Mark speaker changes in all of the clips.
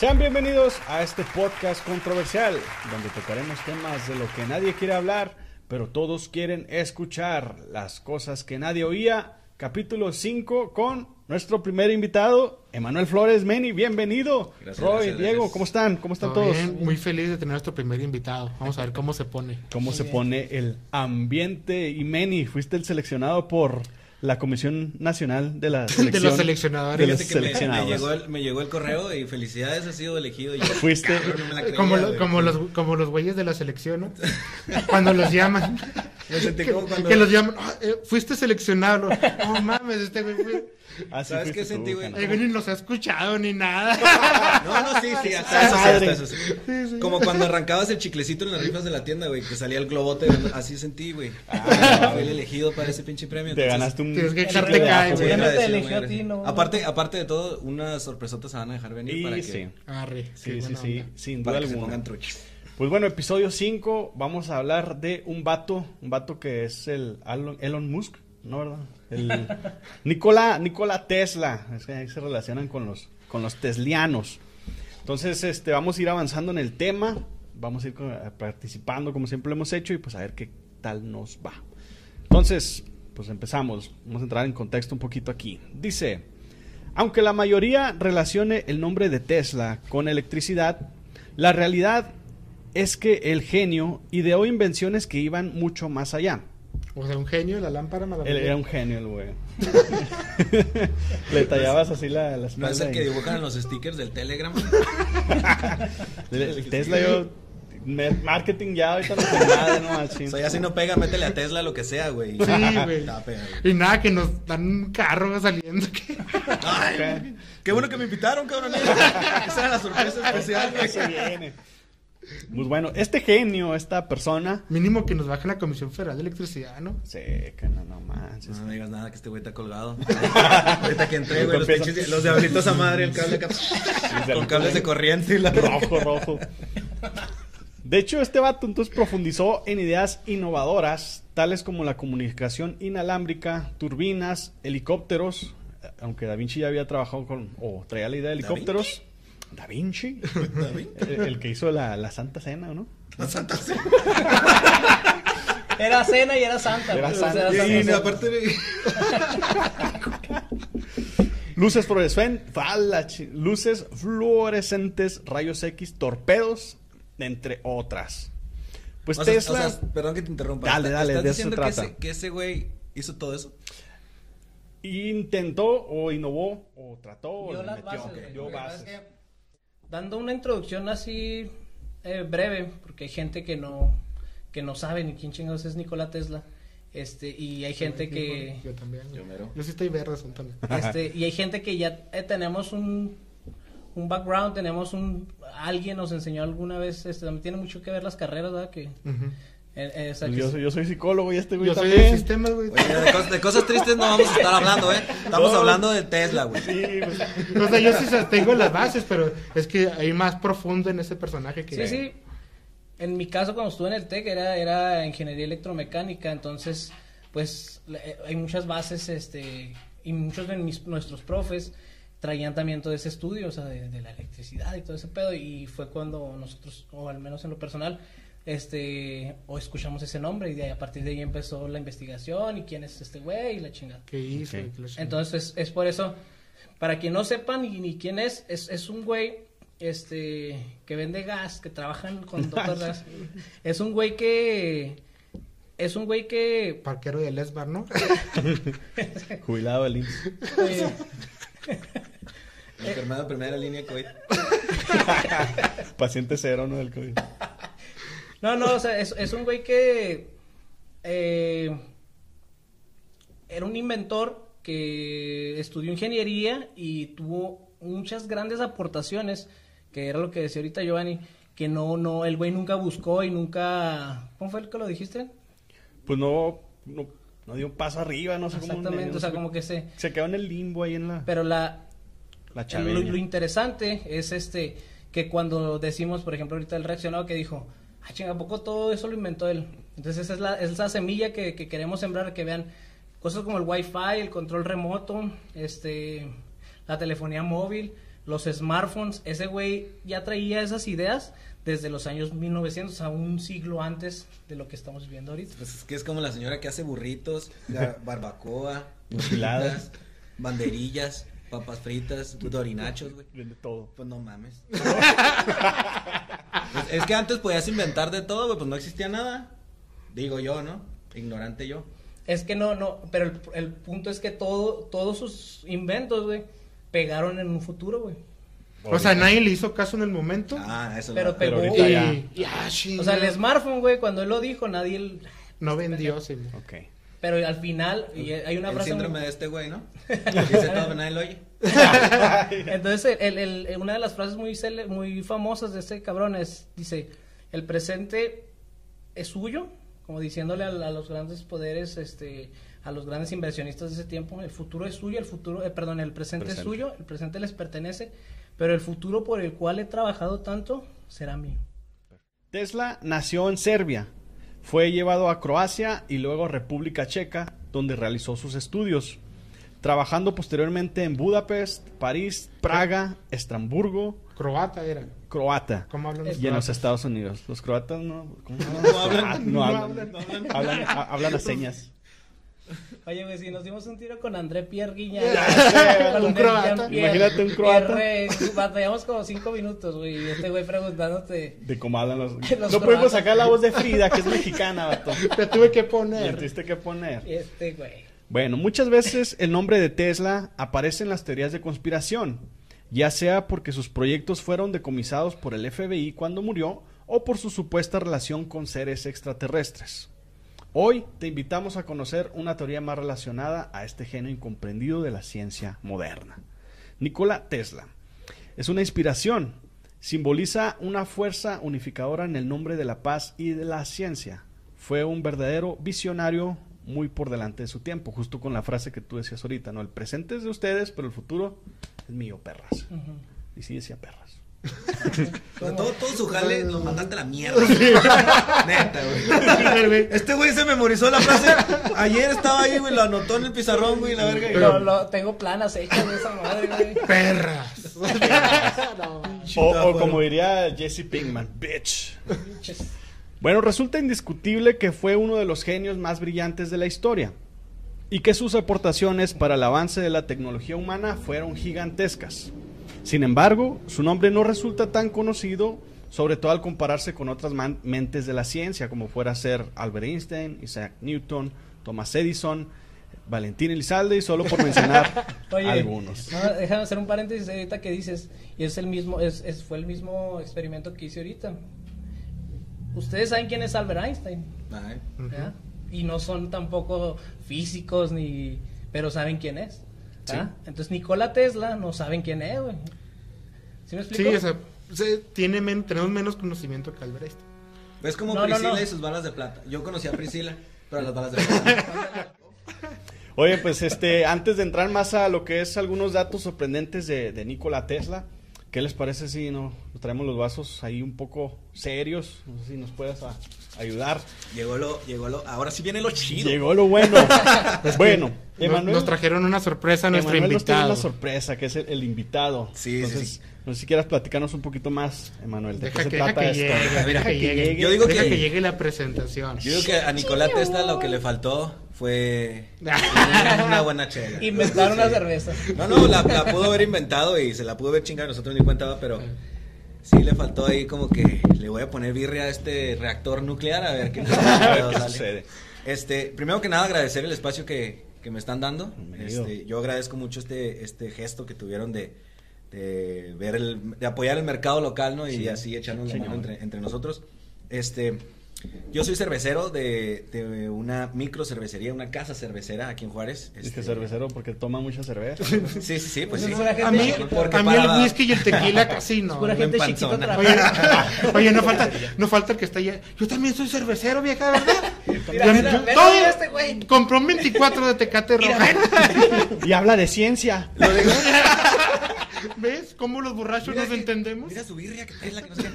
Speaker 1: Sean bienvenidos a este podcast controversial, donde tocaremos temas de lo que nadie quiere hablar, pero todos quieren escuchar, las cosas que nadie oía. Capítulo 5 con nuestro primer invitado, Emanuel Flores Meni, bienvenido.
Speaker 2: Gracias,
Speaker 1: Roy,
Speaker 2: gracias,
Speaker 1: Diego,
Speaker 2: gracias.
Speaker 1: ¿cómo están? ¿Cómo están
Speaker 3: Todo
Speaker 1: todos?
Speaker 3: bien, muy feliz de tener a nuestro primer invitado. Vamos a ver cómo se pone.
Speaker 1: ¿Cómo se pone el ambiente? Y Meni, fuiste el seleccionado por la Comisión Nacional de la Selección.
Speaker 3: los seleccionadores.
Speaker 1: de los
Speaker 2: que me- me,
Speaker 1: seleccionados.
Speaker 2: llegó el, me llegó el correo y felicidades, has sido elegido. Y yo,
Speaker 1: Fuiste-
Speaker 2: cabrón, no me la creía,
Speaker 3: Como, lo- como los como los güeyes de la selección, ¿no? Cuando los llaman.
Speaker 2: Me sentí
Speaker 3: que,
Speaker 2: como cuando...
Speaker 3: que los llaman. "Ah, eh, fuiste seleccionado. No mames, este güey. Fue-
Speaker 1: Así
Speaker 2: ¿Sabes qué sentí, güey?
Speaker 3: El güey ni nos ha escuchado ni nada.
Speaker 2: No, no, sí, sí, hasta eso, sí,
Speaker 1: Madre.
Speaker 2: hasta eso. sí. Como cuando arrancabas el chiclecito en las rifas de la tienda, güey, que salía el globote, así sentí, güey.
Speaker 1: Ah,
Speaker 2: Fui el elegido para ese pinche premio.
Speaker 1: Te
Speaker 2: entonces,
Speaker 1: ganaste un...
Speaker 3: Tienes que echarte cae, güey.
Speaker 4: Ya no te
Speaker 2: agradecido,
Speaker 4: eligió a ti, no.
Speaker 2: Aparte, aparte de todo, unas sorpresotas se van a dejar venir
Speaker 1: Y
Speaker 2: para que,
Speaker 1: sí,
Speaker 3: Arre,
Speaker 1: sí, sí, sin duda
Speaker 2: para que se
Speaker 1: alguna.
Speaker 2: pongan truchos.
Speaker 1: Pues bueno, episodio 5, vamos a hablar de un vato, un vato que es el Elon Musk, ¿no verdad? El Nikola, Tesla, es que ahí se relacionan con los, con los teslianos. Entonces, este, vamos a ir avanzando en el tema, vamos a ir co- participando como siempre lo hemos hecho y pues a ver qué tal nos va. Entonces, pues empezamos, vamos a entrar en contexto un poquito aquí. Dice, aunque la mayoría relacione el nombre de Tesla con electricidad, la realidad es que el genio ideó invenciones que iban mucho más allá.
Speaker 3: O sea, un genio de la lámpara
Speaker 1: Él
Speaker 3: maravillosa.
Speaker 1: era un genio, el güey. Le tallabas así la, la
Speaker 2: No es el que dibujan en los stickers del Telegram.
Speaker 1: Le- el Tesla, yo. Marketing ya, ahorita no sé nada, no machín.
Speaker 2: O sea, ya si no pega, métele a Tesla lo que sea, güey.
Speaker 3: Sí, güey. Y nada, que nos dan un carro saliendo. que-
Speaker 2: Ay, qué bueno que me invitaron, cabrón. Esa era la sorpresa especial, güey.
Speaker 1: Se viene. Pues bueno, este genio, esta persona.
Speaker 3: Mínimo que nos baje la Comisión Federal de Electricidad, ¿no?
Speaker 1: Sí, que no, no manches.
Speaker 2: No digas nada que este güey está colgado. Ahorita que entré, güey, los, pinches- los diablitos a madre, el cable acá. Con cables de corriente y la
Speaker 1: rojo, rojo. De hecho, este vato entonces profundizó en ideas innovadoras, tales como la comunicación inalámbrica, turbinas, helicópteros, eh, aunque Da Vinci ya había trabajado con, o traía la idea de helicópteros. Da Vinci, el, el que hizo la, la Santa Cena, ¿no?
Speaker 2: La Santa Cena.
Speaker 4: Era cena y era santa.
Speaker 1: Era
Speaker 4: o sea,
Speaker 1: santa.
Speaker 4: Santa
Speaker 2: Y
Speaker 4: Cena.
Speaker 2: aparte de...
Speaker 1: Luces fluorescentes, luces fluorescentes, rayos X, torpedos, entre otras. Pues
Speaker 2: O sea,
Speaker 1: Tesla...
Speaker 2: o sea, perdón que te interrumpa.
Speaker 1: Dale,
Speaker 2: ¿Estás
Speaker 1: dale, de eso se
Speaker 2: diciendo que
Speaker 1: trata.
Speaker 2: ese, que ese güey hizo todo eso?
Speaker 1: intentó o innovó o trató o
Speaker 4: Dio
Speaker 1: le
Speaker 4: las
Speaker 1: metió,
Speaker 4: bases. pasa
Speaker 1: bases.
Speaker 4: Dando una introducción así eh, breve, porque hay gente que no que no sabe ni quién chingados es Nikola Tesla. Este, y hay gente que
Speaker 3: Yo también.
Speaker 2: Yo mero.
Speaker 3: Yo sí estoy verde, son también.
Speaker 4: este, y hay gente que ya eh, tenemos un un background, tenemos un alguien nos enseñó alguna vez, este también tiene mucho que ver las carreras, ¿verdad? Que. Eh, eh, o sea,
Speaker 1: Pues yo, soy, yo soy psicólogo y este güey
Speaker 3: Yo soy
Speaker 1: también.
Speaker 3: del sistema, güey.
Speaker 2: Oye, de, cosas, de cosas tristes no vamos a estar hablando, ¿eh? Estamos
Speaker 1: No.
Speaker 2: hablando de Tesla, güey.
Speaker 1: Sí, pues,
Speaker 3: O sea, yo sí tengo las bases, pero es que hay más profundo en ese personaje que...
Speaker 4: Sí, sí. En mi caso, cuando estuve en el TEC, era, era ingeniería electromecánica, entonces, pues, eh, hay muchas bases, este, y muchos de mis, nuestros profes traían también todo ese estudio, o sea, de, de la electricidad y todo ese pedo, y fue cuando nosotros, o al menos en lo personal, este, o escuchamos ese nombre, y de ahí, a partir de ahí empezó la investigación, y quién es este güey, y la chingada.
Speaker 3: Y.
Speaker 4: Entonces, es por eso, para quien no sepa ni, ni quién es, es, es un güey este que vende gas, que trabaja en conductor de gas. Es un güey que es un güey que
Speaker 3: Parquero de Lesbar, ¿no?
Speaker 1: jubilado del IMSS.
Speaker 4: eh,
Speaker 2: Enfermedad de primera línea COVID.
Speaker 1: Paciente cero, ¿no? Del COVID.
Speaker 4: No, no, o sea, es, es un güey que eh, era un inventor que estudió ingeniería y tuvo muchas grandes aportaciones, que era lo que decía ahorita Giovanni, que no, no, el güey nunca buscó y nunca, ¿cómo fue el que lo dijiste?
Speaker 1: Pues no, no, no dio un paso arriba, no sé cómo.
Speaker 4: Exactamente,
Speaker 1: no
Speaker 4: o sea, como que se,
Speaker 1: Se quedó en el limbo ahí en la,
Speaker 4: pero la,
Speaker 1: la
Speaker 4: lo, lo interesante es este, que cuando decimos, por ejemplo, ahorita el reaccionado que dijo, ah, chinga, ¿a poco todo eso lo inventó él? Entonces esa es la, es la semilla que, que queremos sembrar, que vean cosas como el wifi, el control remoto, este, la telefonía móvil, los smartphones, ese güey ya traía esas ideas desde los años 1900, o sea, un siglo antes de lo que estamos viviendo ahorita.
Speaker 2: Pues es que es como la señora que hace burritos, barbacoa,
Speaker 1: Enchiladas.
Speaker 2: fritas, banderillas, papas fritas, dorinachos, güey.
Speaker 1: Vende todo.
Speaker 2: Pues no mames. Pues es que antes podías inventar de todo, güey, pues no existía nada. Digo yo, ¿no? Ignorante yo.
Speaker 4: Es que no, no, pero el, el punto es que todo, todos sus inventos, güey, pegaron en un futuro, güey.
Speaker 3: O sea, nadie le hizo caso en el momento.
Speaker 2: Ah, eso
Speaker 4: Pero
Speaker 2: no.
Speaker 1: pero
Speaker 4: pegó.
Speaker 1: ahorita
Speaker 3: y,
Speaker 1: ya.
Speaker 3: y- ah,
Speaker 4: O sea, el smartphone, güey, cuando él lo dijo, nadie... el-
Speaker 3: No vendió, sí.
Speaker 1: Ok.
Speaker 4: Pero al final, y hay una
Speaker 2: El
Speaker 4: frase... muy-
Speaker 2: síndrome de este güey, ¿no? Dice todo, pero nadie lo oye.
Speaker 4: Entonces, el, el- el- una de las frases muy, cele- muy famosas de este cabrón es, dice, el presente es suyo, como diciéndole a, a los grandes poderes, este, a los grandes inversionistas de ese tiempo, el futuro es suyo, el futuro, eh, perdón, el presente, es
Speaker 1: Presente.
Speaker 4: suyo, el presente les pertenece, pero el futuro por el cual he trabajado tanto será mío.
Speaker 1: Tesla nació en Serbia. Fue llevado a Croacia y luego a República Checa, donde realizó sus estudios. Trabajando posteriormente en Budapest, París, Praga, Estrasburgo,
Speaker 3: Croata era.
Speaker 1: Croata
Speaker 3: ¿Cómo hablan los
Speaker 1: y en los? Estados Unidos. Los croatas no,
Speaker 2: hablan.
Speaker 1: No hablan.
Speaker 2: No hablan.
Speaker 1: Hablan a señas.
Speaker 4: Oye, güey, si nos dimos un tiro con André Pierre Guiña.
Speaker 3: un croata.
Speaker 1: Imagínate un croata.
Speaker 4: Batallamos como cinco minutos, güey, y este güey preguntándote...
Speaker 1: De cómo hablan los...
Speaker 4: Los
Speaker 1: no podemos
Speaker 4: croatas.
Speaker 1: sacar la voz de Frida, que es mexicana, vato.
Speaker 3: Te tuve que poner.
Speaker 1: tuviste que poner.
Speaker 4: Este, güey.
Speaker 1: Bueno, muchas veces el nombre de Tesla aparece en las teorías de conspiración, ya sea porque sus proyectos fueron decomisados por el FBI cuando murió o por su supuesta relación con seres extraterrestres. Hoy te invitamos a conocer una teoría más relacionada a este genio incomprendido de la ciencia moderna. Nikola Tesla es una inspiración, simboliza una fuerza unificadora en el nombre de la paz y de la ciencia. Fue un verdadero visionario muy por delante de su tiempo, justo con la frase que tú decías ahorita, ¿no? El presente es de ustedes, pero el futuro es mío, perras.
Speaker 4: Ujú.
Speaker 1: Y sí decía perras.
Speaker 2: O sea, todo, todo su jale lo mandaste a la mierda. Neta, güey. Este güey se memorizó la frase. Ayer estaba ahí, güey, lo anotó en el pizarrón, güey, la verga. y-
Speaker 4: Lo, lo- tengo planas hechas de esa madre, güey.
Speaker 3: Perras. No.
Speaker 1: O, o como diría Jesse Pinkman, bitch. Bueno, resulta indiscutible que fue uno de los genios más brillantes de la historia y que sus aportaciones para el avance de la tecnología humana fueron gigantescas. Sin embargo, su nombre no resulta tan conocido, sobre todo al compararse con otras mentes de la ciencia, como fuera a ser Albert Einstein, Isaac Newton, Thomas Edison, Valentín Elizalde, y solo por mencionar
Speaker 4: Oye,
Speaker 1: algunos.
Speaker 4: no, déjame hacer un paréntesis ahorita que dices, y es el mismo, es, es- fue el mismo experimento que hice ahorita. Ustedes saben quién es Albert Einstein. Y no son tampoco físicos ni, pero saben quién es. Entonces Nikola Tesla no saben quién es, güey. ¿Sí me
Speaker 3: Sí,
Speaker 4: explico?
Speaker 3: o sea, se- tiene men- tenemos menos conocimiento que Albert Einstein.
Speaker 2: Es como
Speaker 4: No, no,
Speaker 2: Priscila
Speaker 4: no.
Speaker 2: y sus balas de plata. Yo conocí a Priscila, pero las balas de plata.
Speaker 1: Oye, pues este, antes de entrar más a lo que es algunos datos sorprendentes de, de Nikola Tesla, ¿qué les parece si no nos traemos los vasos ahí un poco serios? No sé si nos puedas a- ayudar.
Speaker 2: Llegó lo, llegó lo. Ahora sí viene lo chido.
Speaker 1: Llegó lo bueno. bueno, Emanuel,
Speaker 3: nos trajeron una sorpresa a nuestro
Speaker 1: Emanuel nos
Speaker 3: invitado.
Speaker 1: una sorpresa, que es el, el invitado.
Speaker 2: Sí, sí,
Speaker 1: Entonces,
Speaker 2: sí.
Speaker 1: no sé si quieras platicarnos un poquito más, Emanuel, de
Speaker 3: Deja
Speaker 1: qué se
Speaker 3: que, deja
Speaker 1: trata
Speaker 3: que
Speaker 1: esto.
Speaker 3: llegue, deja
Speaker 1: Deja
Speaker 3: que llegue.
Speaker 2: Yo digo
Speaker 3: Deja
Speaker 2: que-
Speaker 3: que llegue la presentación.
Speaker 2: Yo digo que a Nicolás Tesla lo que le faltó fue una buena chela.
Speaker 4: Inventaron una
Speaker 2: Sí.
Speaker 4: cerveza.
Speaker 2: No, no, la, la pudo haber inventado y se la pudo haber chingado, nosotros ni cuenta, va, pero sí le faltó ahí como que le voy a poner birria a este reactor nuclear a ver qué, qué pedo
Speaker 1: ¿Qué
Speaker 2: sale.
Speaker 1: sucede?
Speaker 2: Este, primero que nada agradecer el espacio que, que me están dando. Este, yo agradezco mucho este, este gesto que tuvieron de, de ver el, de apoyar el mercado local, ¿no? Y
Speaker 1: Sí,
Speaker 2: así echarnos la mano entre, entre nosotros. Este, yo soy cervecero de, de una micro cervecería, una casa cervecera aquí en Juárez.
Speaker 1: Es que
Speaker 2: Este,
Speaker 1: cervecero porque toma mucha cerveza.
Speaker 2: Sí, sí, sí, pues
Speaker 4: Es
Speaker 2: sí.
Speaker 3: A mí.
Speaker 2: Porque
Speaker 3: a mí
Speaker 2: para-
Speaker 3: el whisky y el tequila casi no.
Speaker 4: Pura gente chiquita
Speaker 3: Oye, oye, no falta, no falta el que está allá. Yo también soy cervecero, vieja, ¿verdad?
Speaker 4: Mira,
Speaker 3: Yo-
Speaker 4: mira,
Speaker 3: yo-
Speaker 4: mira,
Speaker 3: todo-
Speaker 4: mira este güey.
Speaker 3: Compró un 24 de Tecate roja.
Speaker 1: y habla de ciencia.
Speaker 2: Lo digo-
Speaker 3: ¿Ves cómo los borrachos
Speaker 2: Mira
Speaker 3: nos
Speaker 2: que-
Speaker 3: entendemos?
Speaker 2: Mira su birria que es la que no sé.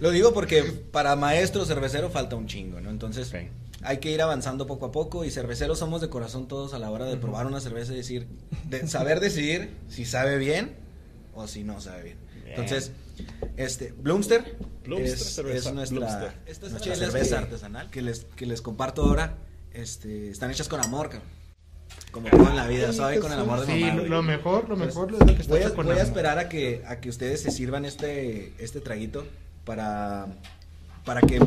Speaker 2: Lo digo porque para maestro cervecero falta un chingo, ¿no? Entonces hay que ir avanzando poco a poco y cerveceros somos de corazón todos a la hora de probar una cerveza y decir, de saber decidir si sabe bien o si no sabe bien.
Speaker 1: Bien.
Speaker 2: Entonces, este, Bloomster,
Speaker 1: Bloomster,
Speaker 2: es,
Speaker 1: cerveza
Speaker 2: es nuestra,
Speaker 1: Bloomster.
Speaker 2: esta es
Speaker 1: Nuestra
Speaker 2: nuestra
Speaker 1: cerveza
Speaker 2: cerveza artesanal que les, que les comparto ahora. Este, están hechas con amor, cabrón. Como todo en la vida, ¿sabe? Con el amor de
Speaker 3: Sí,
Speaker 2: mamá. güey.
Speaker 3: lo mejor, lo mejor es lo que está
Speaker 2: voy a, voy a esperar a que, a que ustedes se sirvan este, este traguito para, para que,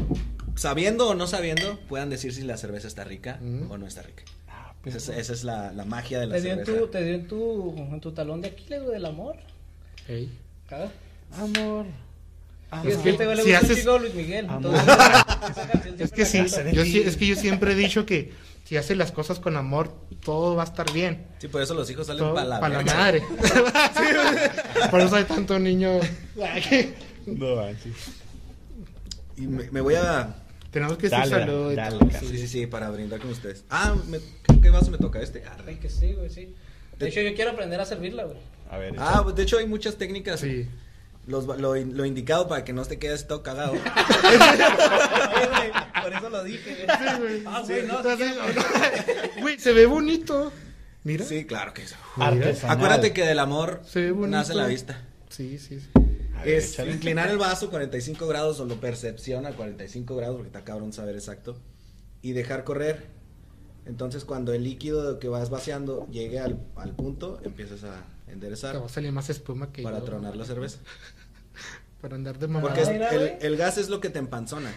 Speaker 2: sabiendo o no sabiendo, puedan decir si la cerveza está rica
Speaker 3: Mm.
Speaker 2: o no está rica.
Speaker 1: Ah, pues,
Speaker 2: Esa es, esa es la, la magia de la
Speaker 4: Te dio, en
Speaker 2: cerveza.
Speaker 4: tu, te dio en tu, en tu talón de Aquiles, güey, del amor.
Speaker 3: Ey.
Speaker 4: ¿Ah?
Speaker 1: amor.
Speaker 4: Y es que este le
Speaker 3: si haces-
Speaker 4: chico Luis Miguel. Entonces,
Speaker 3: Es que sí, yo, sí- es que yo siempre he dicho que si haces las cosas con amor, todo va a estar bien.
Speaker 2: Sí, por eso los hijos salen
Speaker 3: Todo
Speaker 2: para la,
Speaker 3: pa' la
Speaker 2: verga.
Speaker 3: madre. Por eso hay tanto niño.
Speaker 1: No manches.
Speaker 2: Y me, me voy a...
Speaker 3: Tenemos que decir
Speaker 1: Dale, dale.
Speaker 2: Sí, sí, sí, para brindar con ustedes. Ah, me, ¿qué, vaso me toca? ¿Este? Ah,
Speaker 4: Ay, que sí, güey, sí. De hecho, yo quiero aprender a servirla, güey.
Speaker 1: A ver.
Speaker 2: Ah, de hecho hay muchas técnicas.
Speaker 3: Sí.
Speaker 2: Los, lo, lo indicado para que no te quedes todo cagado.
Speaker 4: Güey, por eso lo dije. güey. Ah, güey, no, sí.
Speaker 3: Güey, se ve bonito. Mira.
Speaker 2: Sí, claro que.
Speaker 1: Artesanal.
Speaker 2: Acuérdate que del amor
Speaker 3: Se ve bonito.
Speaker 2: nace la vista.
Speaker 3: Sí, sí. sí.
Speaker 1: Ver,
Speaker 2: Es
Speaker 1: échale.
Speaker 2: inclinar el vaso 45 grados o lo percepción a 45 grados, porque está cabrón saber exacto. Y dejar correr. Entonces, cuando el líquido que vas vaciando llegue al, al punto, empiezas a enderezar
Speaker 3: Te va a salir más espuma que
Speaker 2: para
Speaker 3: yo.
Speaker 2: tronar la cerveza.
Speaker 3: Para andar de mamada.
Speaker 2: Porque es- el, gas es lo que te empanzona.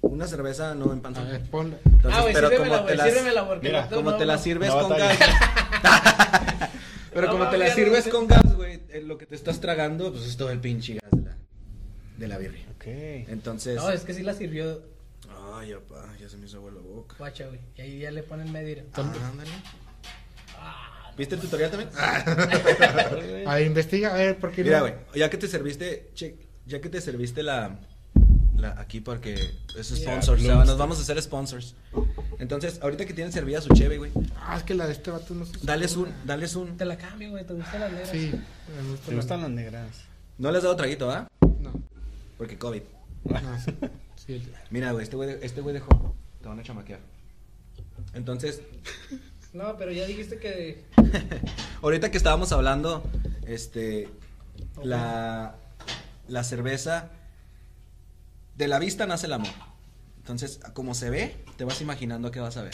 Speaker 2: Una cerveza no
Speaker 3: A
Speaker 2: empanzona.
Speaker 3: ver, ponla.
Speaker 2: Entonces,
Speaker 4: Ah, güey,
Speaker 2: pero
Speaker 4: sírvemela,
Speaker 2: como te
Speaker 4: güey,
Speaker 2: las,
Speaker 4: sírvemela porque
Speaker 1: Mira,
Speaker 2: como
Speaker 4: no,
Speaker 2: te la sirves
Speaker 1: No
Speaker 2: con gas. Pero
Speaker 4: No,
Speaker 2: como te la sirves con gas, güey, eh, lo que te estás tragando, pues es todo el pinche gas de la, de la birria.
Speaker 1: Ok.
Speaker 2: Entonces,
Speaker 4: No, es que sí la sirvió
Speaker 2: ay, papá, ya se me hizo agua la boca.
Speaker 4: guacha, güey. Y ahí ya le ponen medio.
Speaker 2: Ah, ándale. ¿Viste el tutorial también?
Speaker 3: A ver, investiga, a ver, ¿por qué
Speaker 2: Mira,
Speaker 3: no?
Speaker 2: güey, ya que te serviste, che, ya que te serviste la, la aquí porque es sponsors, o sea, nos vamos a hacer sponsors. Entonces, ahorita que tienen servida su cheve, güey,
Speaker 3: Ah, es que la de este vato no sé.
Speaker 2: dales un, dales un.
Speaker 4: Te la cambio, güey. ¿Te gustan las negras?
Speaker 3: Sí, me gusta
Speaker 1: ¿Te
Speaker 3: la-
Speaker 1: gustan las negras?
Speaker 2: No les has dado traguito, ¿ah?
Speaker 3: No,
Speaker 2: Porque COVID.
Speaker 3: no, sí. Sí, el-
Speaker 2: Mira, güey, este güey, este güey dejó. Te van a chamaquear. Entonces,
Speaker 4: No, pero ya dijiste que.
Speaker 2: ahorita que estábamos hablando, este, la, la cerveza, de la vista nace el amor. Entonces, como se ve, te vas imaginando a qué vas a ver.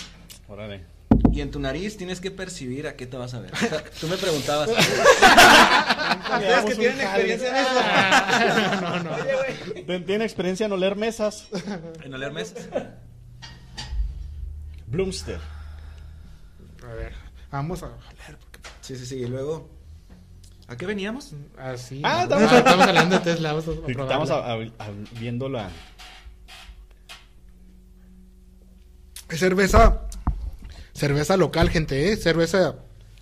Speaker 1: Órale.
Speaker 2: Y en tu nariz tienes que percibir a qué te vas a ver. O sea, tú me preguntabas.
Speaker 1: Ustedes
Speaker 2: que tienen experiencia en eso.
Speaker 3: No, no.
Speaker 4: Oye, güey.
Speaker 1: ¿Tien- ¿Tiene experiencia en oler mesas?
Speaker 2: En oler mesas.
Speaker 1: Bloomster.
Speaker 3: A ver, vamos a porque-
Speaker 2: Sí, sí, sí. Y luego, ¿a qué veníamos?
Speaker 3: Así.
Speaker 1: Ah,
Speaker 3: no,
Speaker 1: estamos-
Speaker 3: estamos hablando de Tesla. Vamos a,
Speaker 1: Estamos a- a- a- viendo la.
Speaker 3: Es cerveza. Cerveza local, gente, ¿eh? Cerveza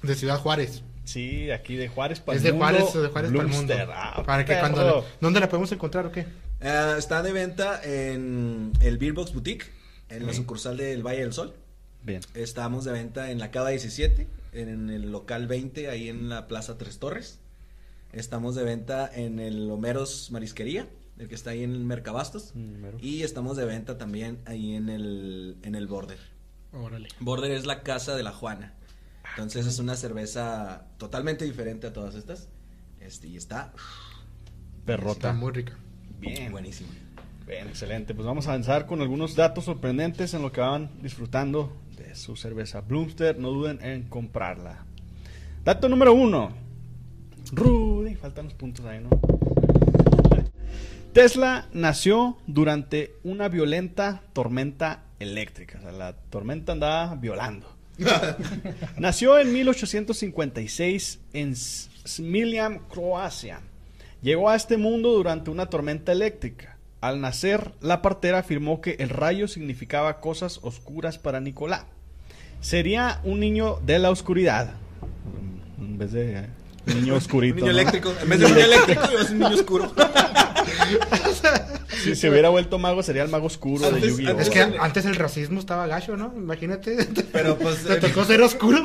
Speaker 3: de Ciudad Juárez.
Speaker 1: Sí, aquí de Juárez para
Speaker 3: es
Speaker 1: el
Speaker 3: de
Speaker 1: mundo.
Speaker 3: Juárez, de Juárez para el mundo.
Speaker 1: Ah,
Speaker 3: para que
Speaker 1: perro.
Speaker 3: cuando. ¿Dónde la podemos encontrar o qué?
Speaker 2: Eh, está de venta en el Beer Box Boutique, en la sucursal del Valle del Sol.
Speaker 1: Bien.
Speaker 2: Estamos de venta en la Cava 17, en el local 20, ahí en la Plaza Tres Torres. Estamos de venta en el Homeros Marisquería, el que está ahí en el Mercabastos.
Speaker 1: Mm, mero.
Speaker 2: Y estamos de venta también ahí en el, en el Border.
Speaker 3: Órale.
Speaker 2: Border es la casa de la Juana. Entonces es una cerveza totalmente diferente a todas estas. Este, y está
Speaker 1: Perrota.
Speaker 3: Está muy rica.
Speaker 1: Bien.
Speaker 2: buenísima.
Speaker 1: Bien, excelente. Pues vamos a avanzar con algunos datos sorprendentes en lo que van disfrutando de su cerveza Bloomster. No duden en comprarla. Dato número uno. Rudy, faltan los puntos ahí, ¿no? Tesla nació durante una violenta tormenta eléctrica. O sea, la tormenta andaba violando. Nació en 1856 en Smiljan, Croacia. Llegó a este mundo durante una tormenta eléctrica. Al nacer, la partera afirmó que el rayo significaba cosas oscuras para Nicolás. Sería un niño de la oscuridad. En vez de eh, niño oscurito.
Speaker 2: Un niño
Speaker 1: ¿no?
Speaker 2: eléctrico. En vez de un niño eléctrico, es un niño oscuro.
Speaker 1: Si se hubiera vuelto mago, sería el mago oscuro de Yu-Gi-Oh!
Speaker 3: Es que antes el racismo estaba gacho, ¿no? Imagínate.
Speaker 2: Pero pues.
Speaker 3: Te
Speaker 2: eh,
Speaker 3: tocó ser oscuro.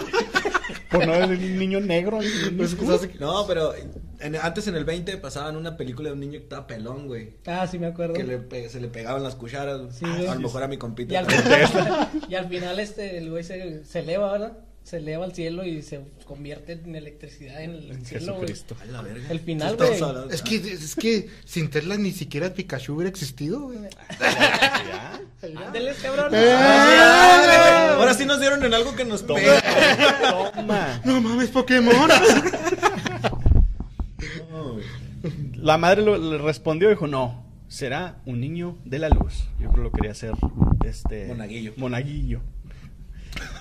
Speaker 1: Por no decir un niño negro.
Speaker 3: Pues,
Speaker 2: No, pero en- antes en el 20 pasaban una película de un niño que estaba pelón, güey.
Speaker 4: Ah, sí me acuerdo.
Speaker 2: Que le pe- se le pegaban las cucharas.
Speaker 4: Sí,
Speaker 2: Ah, a lo mejor a mi
Speaker 4: Y
Speaker 2: compita.
Speaker 4: al,
Speaker 2: también.
Speaker 4: y al final este, el güey se, se eleva, ¿verdad? Se eleva al cielo y se convierte en electricidad en el cielo.
Speaker 1: Jesucristo.
Speaker 2: A la verga.
Speaker 4: El final, güey.
Speaker 3: Es que, es que sin Tesla ni siquiera Pikachu hubiera existido, güey.
Speaker 1: ¿Ya?
Speaker 4: Ándeles, cabrón.
Speaker 3: Eh.
Speaker 2: Ah, Ahora sí nos dieron en algo que nos pega.
Speaker 1: Toma.
Speaker 3: No mames, Pokémon.
Speaker 1: La madre lo- le respondió y dijo, no, será un niño de la luz. Yo creo que lo quería hacer este...
Speaker 2: Monaguillo.
Speaker 1: Monaguillo.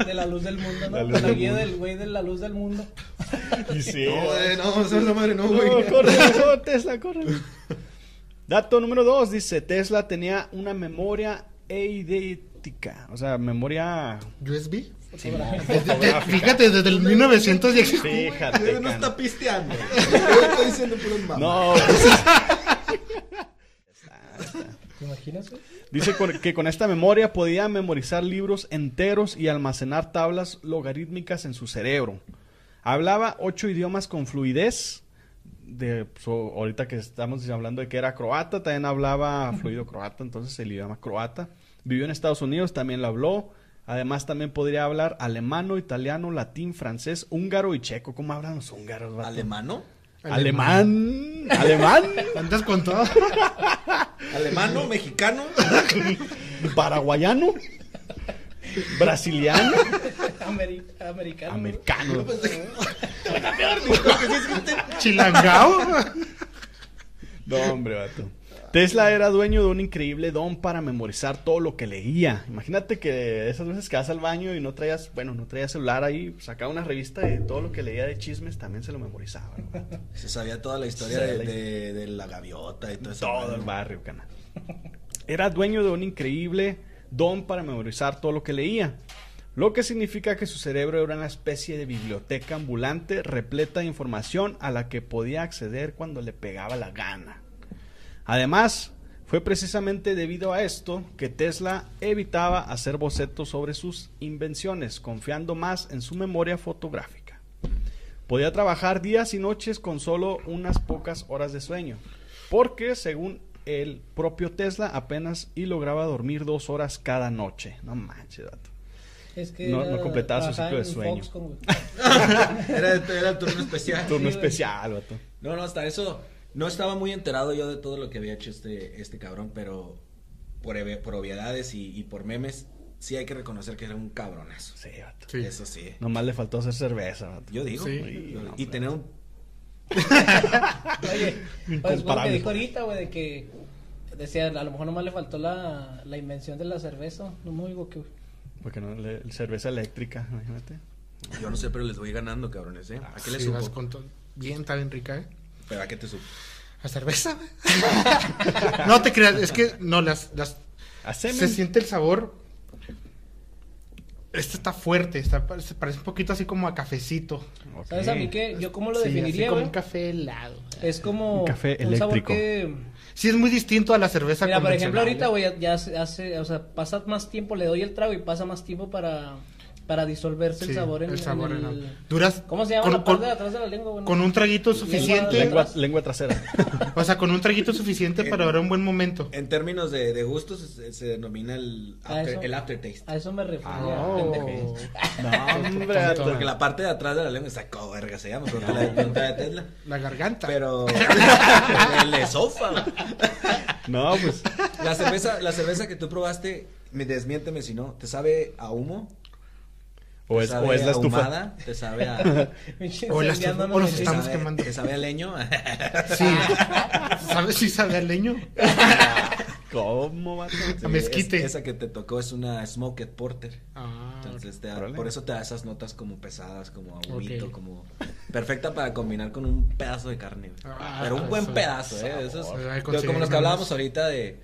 Speaker 4: De la luz del mundo,
Speaker 1: La
Speaker 4: ¿no?
Speaker 1: luz
Speaker 4: La
Speaker 1: del
Speaker 4: guía
Speaker 1: mundo.
Speaker 4: del güey de la luz del mundo.
Speaker 1: Y sí.
Speaker 2: No, güey, no, esa es la madre, no,
Speaker 1: No,
Speaker 2: güey.
Speaker 1: corre, mejor, Tesla, corre. Dato número dos, dice, Tesla tenía una memoria eidética, o sea, memoria...
Speaker 3: USB.
Speaker 1: fotográfica.
Speaker 3: De- Fíjate, desde el 1900 ya existía.
Speaker 1: Fíjate,
Speaker 2: No está pisteando. Yo estoy diciendo puros.
Speaker 1: No, pues, Dice con- que con esta memoria podía memorizar libros enteros y almacenar tablas logarítmicas en su cerebro. Hablaba ocho idiomas con fluidez. De, so- ahorita que estamos hablando de que era croata, también hablaba fluido croata, entonces el idioma croata. Vivió en Estados Unidos, también lo habló. Además, también podría hablar alemano, italiano, latín, francés, húngaro y checo. ¿Cómo hablan los húngaros? vato?
Speaker 2: ¿Alemano?
Speaker 1: Alemán. Alemán.
Speaker 3: Andas con todo.
Speaker 2: ¿Alemano? ¿Mexicano?
Speaker 1: Paraguayano. Brasiliano.
Speaker 4: Ameri- americano.
Speaker 1: Americano.
Speaker 3: Chilangao.
Speaker 1: No, hombre, vato. Tesla era dueño de un increíble don para memorizar todo lo que leía. Imagínate que esas veces que vas al baño y no traías, bueno, no traías celular ahí, sacaba una revista y todo lo que leía de chismes también se lo memorizaba. ¿no?
Speaker 2: Se sabía toda la historia de,
Speaker 1: la-
Speaker 2: de- de la gaviota y todo eso.
Speaker 1: todo el barrio, cana. Era dueño de un increíble don para memorizar todo lo que leía. Lo que significa que su cerebro era una especie de biblioteca ambulante repleta de información a la que podía acceder cuando le pegaba la gana. Además, fue precisamente debido a esto que Tesla evitaba hacer bocetos sobre sus invenciones, confiando más en su memoria fotográfica. Podía trabajar días y noches con solo unas pocas horas de sueño, porque según el propio Tesla apenas y lograba dormir dos horas cada noche. No manches, dato.
Speaker 4: Es que
Speaker 1: No- completaba su ciclo de sueño.
Speaker 2: Era, era el turno especial.
Speaker 1: Turno especial, vato.
Speaker 2: No, no, hasta eso. No estaba muy enterado yo de todo lo que había hecho este, este cabrón, pero por, por obviedades y, y por memes, sí hay que reconocer que era un cabronazo.
Speaker 1: Sí, vato.
Speaker 3: Sí.
Speaker 2: Eso sí.
Speaker 1: Nomás le faltó hacer cerveza, vato.
Speaker 2: Yo digo.
Speaker 3: Sí.
Speaker 2: Y,
Speaker 1: No,
Speaker 2: y tener un.
Speaker 4: Oye, pues como que dijo ahorita, güey, de que decía, a lo mejor nomás le faltó la, la invención de la cerveza. No me digo que.
Speaker 1: Porque no, le- cerveza eléctrica, imagínate.
Speaker 2: Yo no sé, pero les voy ganando, cabrones, ¿eh? ¿A qué les supo?
Speaker 3: Bien, está bien rica, ¿eh?
Speaker 2: ¿Pero a qué te supo?
Speaker 3: ¿A cerveza? no te creas, es que no, las, las
Speaker 1: Haceme.
Speaker 3: se siente el sabor. Este está fuerte, está, parece, parece un poquito así como a cafecito.
Speaker 4: ¿Sabes a mí qué? Yo cómo lo
Speaker 3: Sí, así
Speaker 4: definiría,
Speaker 3: como un café helado.
Speaker 4: Es como
Speaker 1: Un café
Speaker 4: un sabor
Speaker 1: eléctrico.
Speaker 4: que...
Speaker 3: Sí, es muy distinto a la cerveza
Speaker 4: Mira, por ejemplo, ahorita,
Speaker 3: ¿eh?
Speaker 4: güey, ya, ya se hace, o sea, pasa más tiempo, le doy el trago y pasa más tiempo para, para disolverse el sabor en
Speaker 3: el sabor
Speaker 4: en
Speaker 3: en
Speaker 4: el...
Speaker 3: la- Duras
Speaker 4: ¿Cómo se llama
Speaker 3: con,
Speaker 4: la parte
Speaker 3: con-
Speaker 4: de atrás de la lengua, güey?
Speaker 3: con un traguito suficiente.
Speaker 1: Lengua, lengua trasera.
Speaker 3: O sea, con un traguito suficiente para dar un buen momento.
Speaker 2: En términos de, de gustos, se, se denomina el, after-
Speaker 4: eso.
Speaker 2: el aftertaste.
Speaker 4: A eso me refería,
Speaker 3: Ah,
Speaker 4: pendejo.
Speaker 1: No, hombre.
Speaker 2: Porque la parte de atrás de la lengua está como verga, se llama, la de de Tesla.
Speaker 3: La garganta.
Speaker 2: Pero el esófago.
Speaker 1: No, pues.
Speaker 2: La cerveza, la cerveza que tú probaste, me desmiénteme si no, ¿te sabe a humo?
Speaker 1: O
Speaker 2: ¿Te
Speaker 1: es,
Speaker 2: sabe
Speaker 1: o es la
Speaker 2: a
Speaker 1: estufa.
Speaker 2: ahumada? ¿Te sabe a
Speaker 3: O las- o los
Speaker 4: aquí.
Speaker 2: ¿te
Speaker 3: Estamos
Speaker 2: sabe-
Speaker 3: quemando.
Speaker 2: ¿Te sabe a leño?
Speaker 3: Sí. ¿Sabes si sabe al leño?
Speaker 1: ¿Cómo, vato?
Speaker 3: A mezquite.
Speaker 2: es- esa que te tocó es una smoked porter.
Speaker 3: Ah,
Speaker 2: Entonces te da- por eso te da esas notas como pesadas, como a humito,
Speaker 3: Ok.
Speaker 2: como perfecta para combinar con un pedazo de carne.
Speaker 3: Ah,
Speaker 2: Pero un buen pedazo, eh. Eso es- como los que hablábamos ahorita de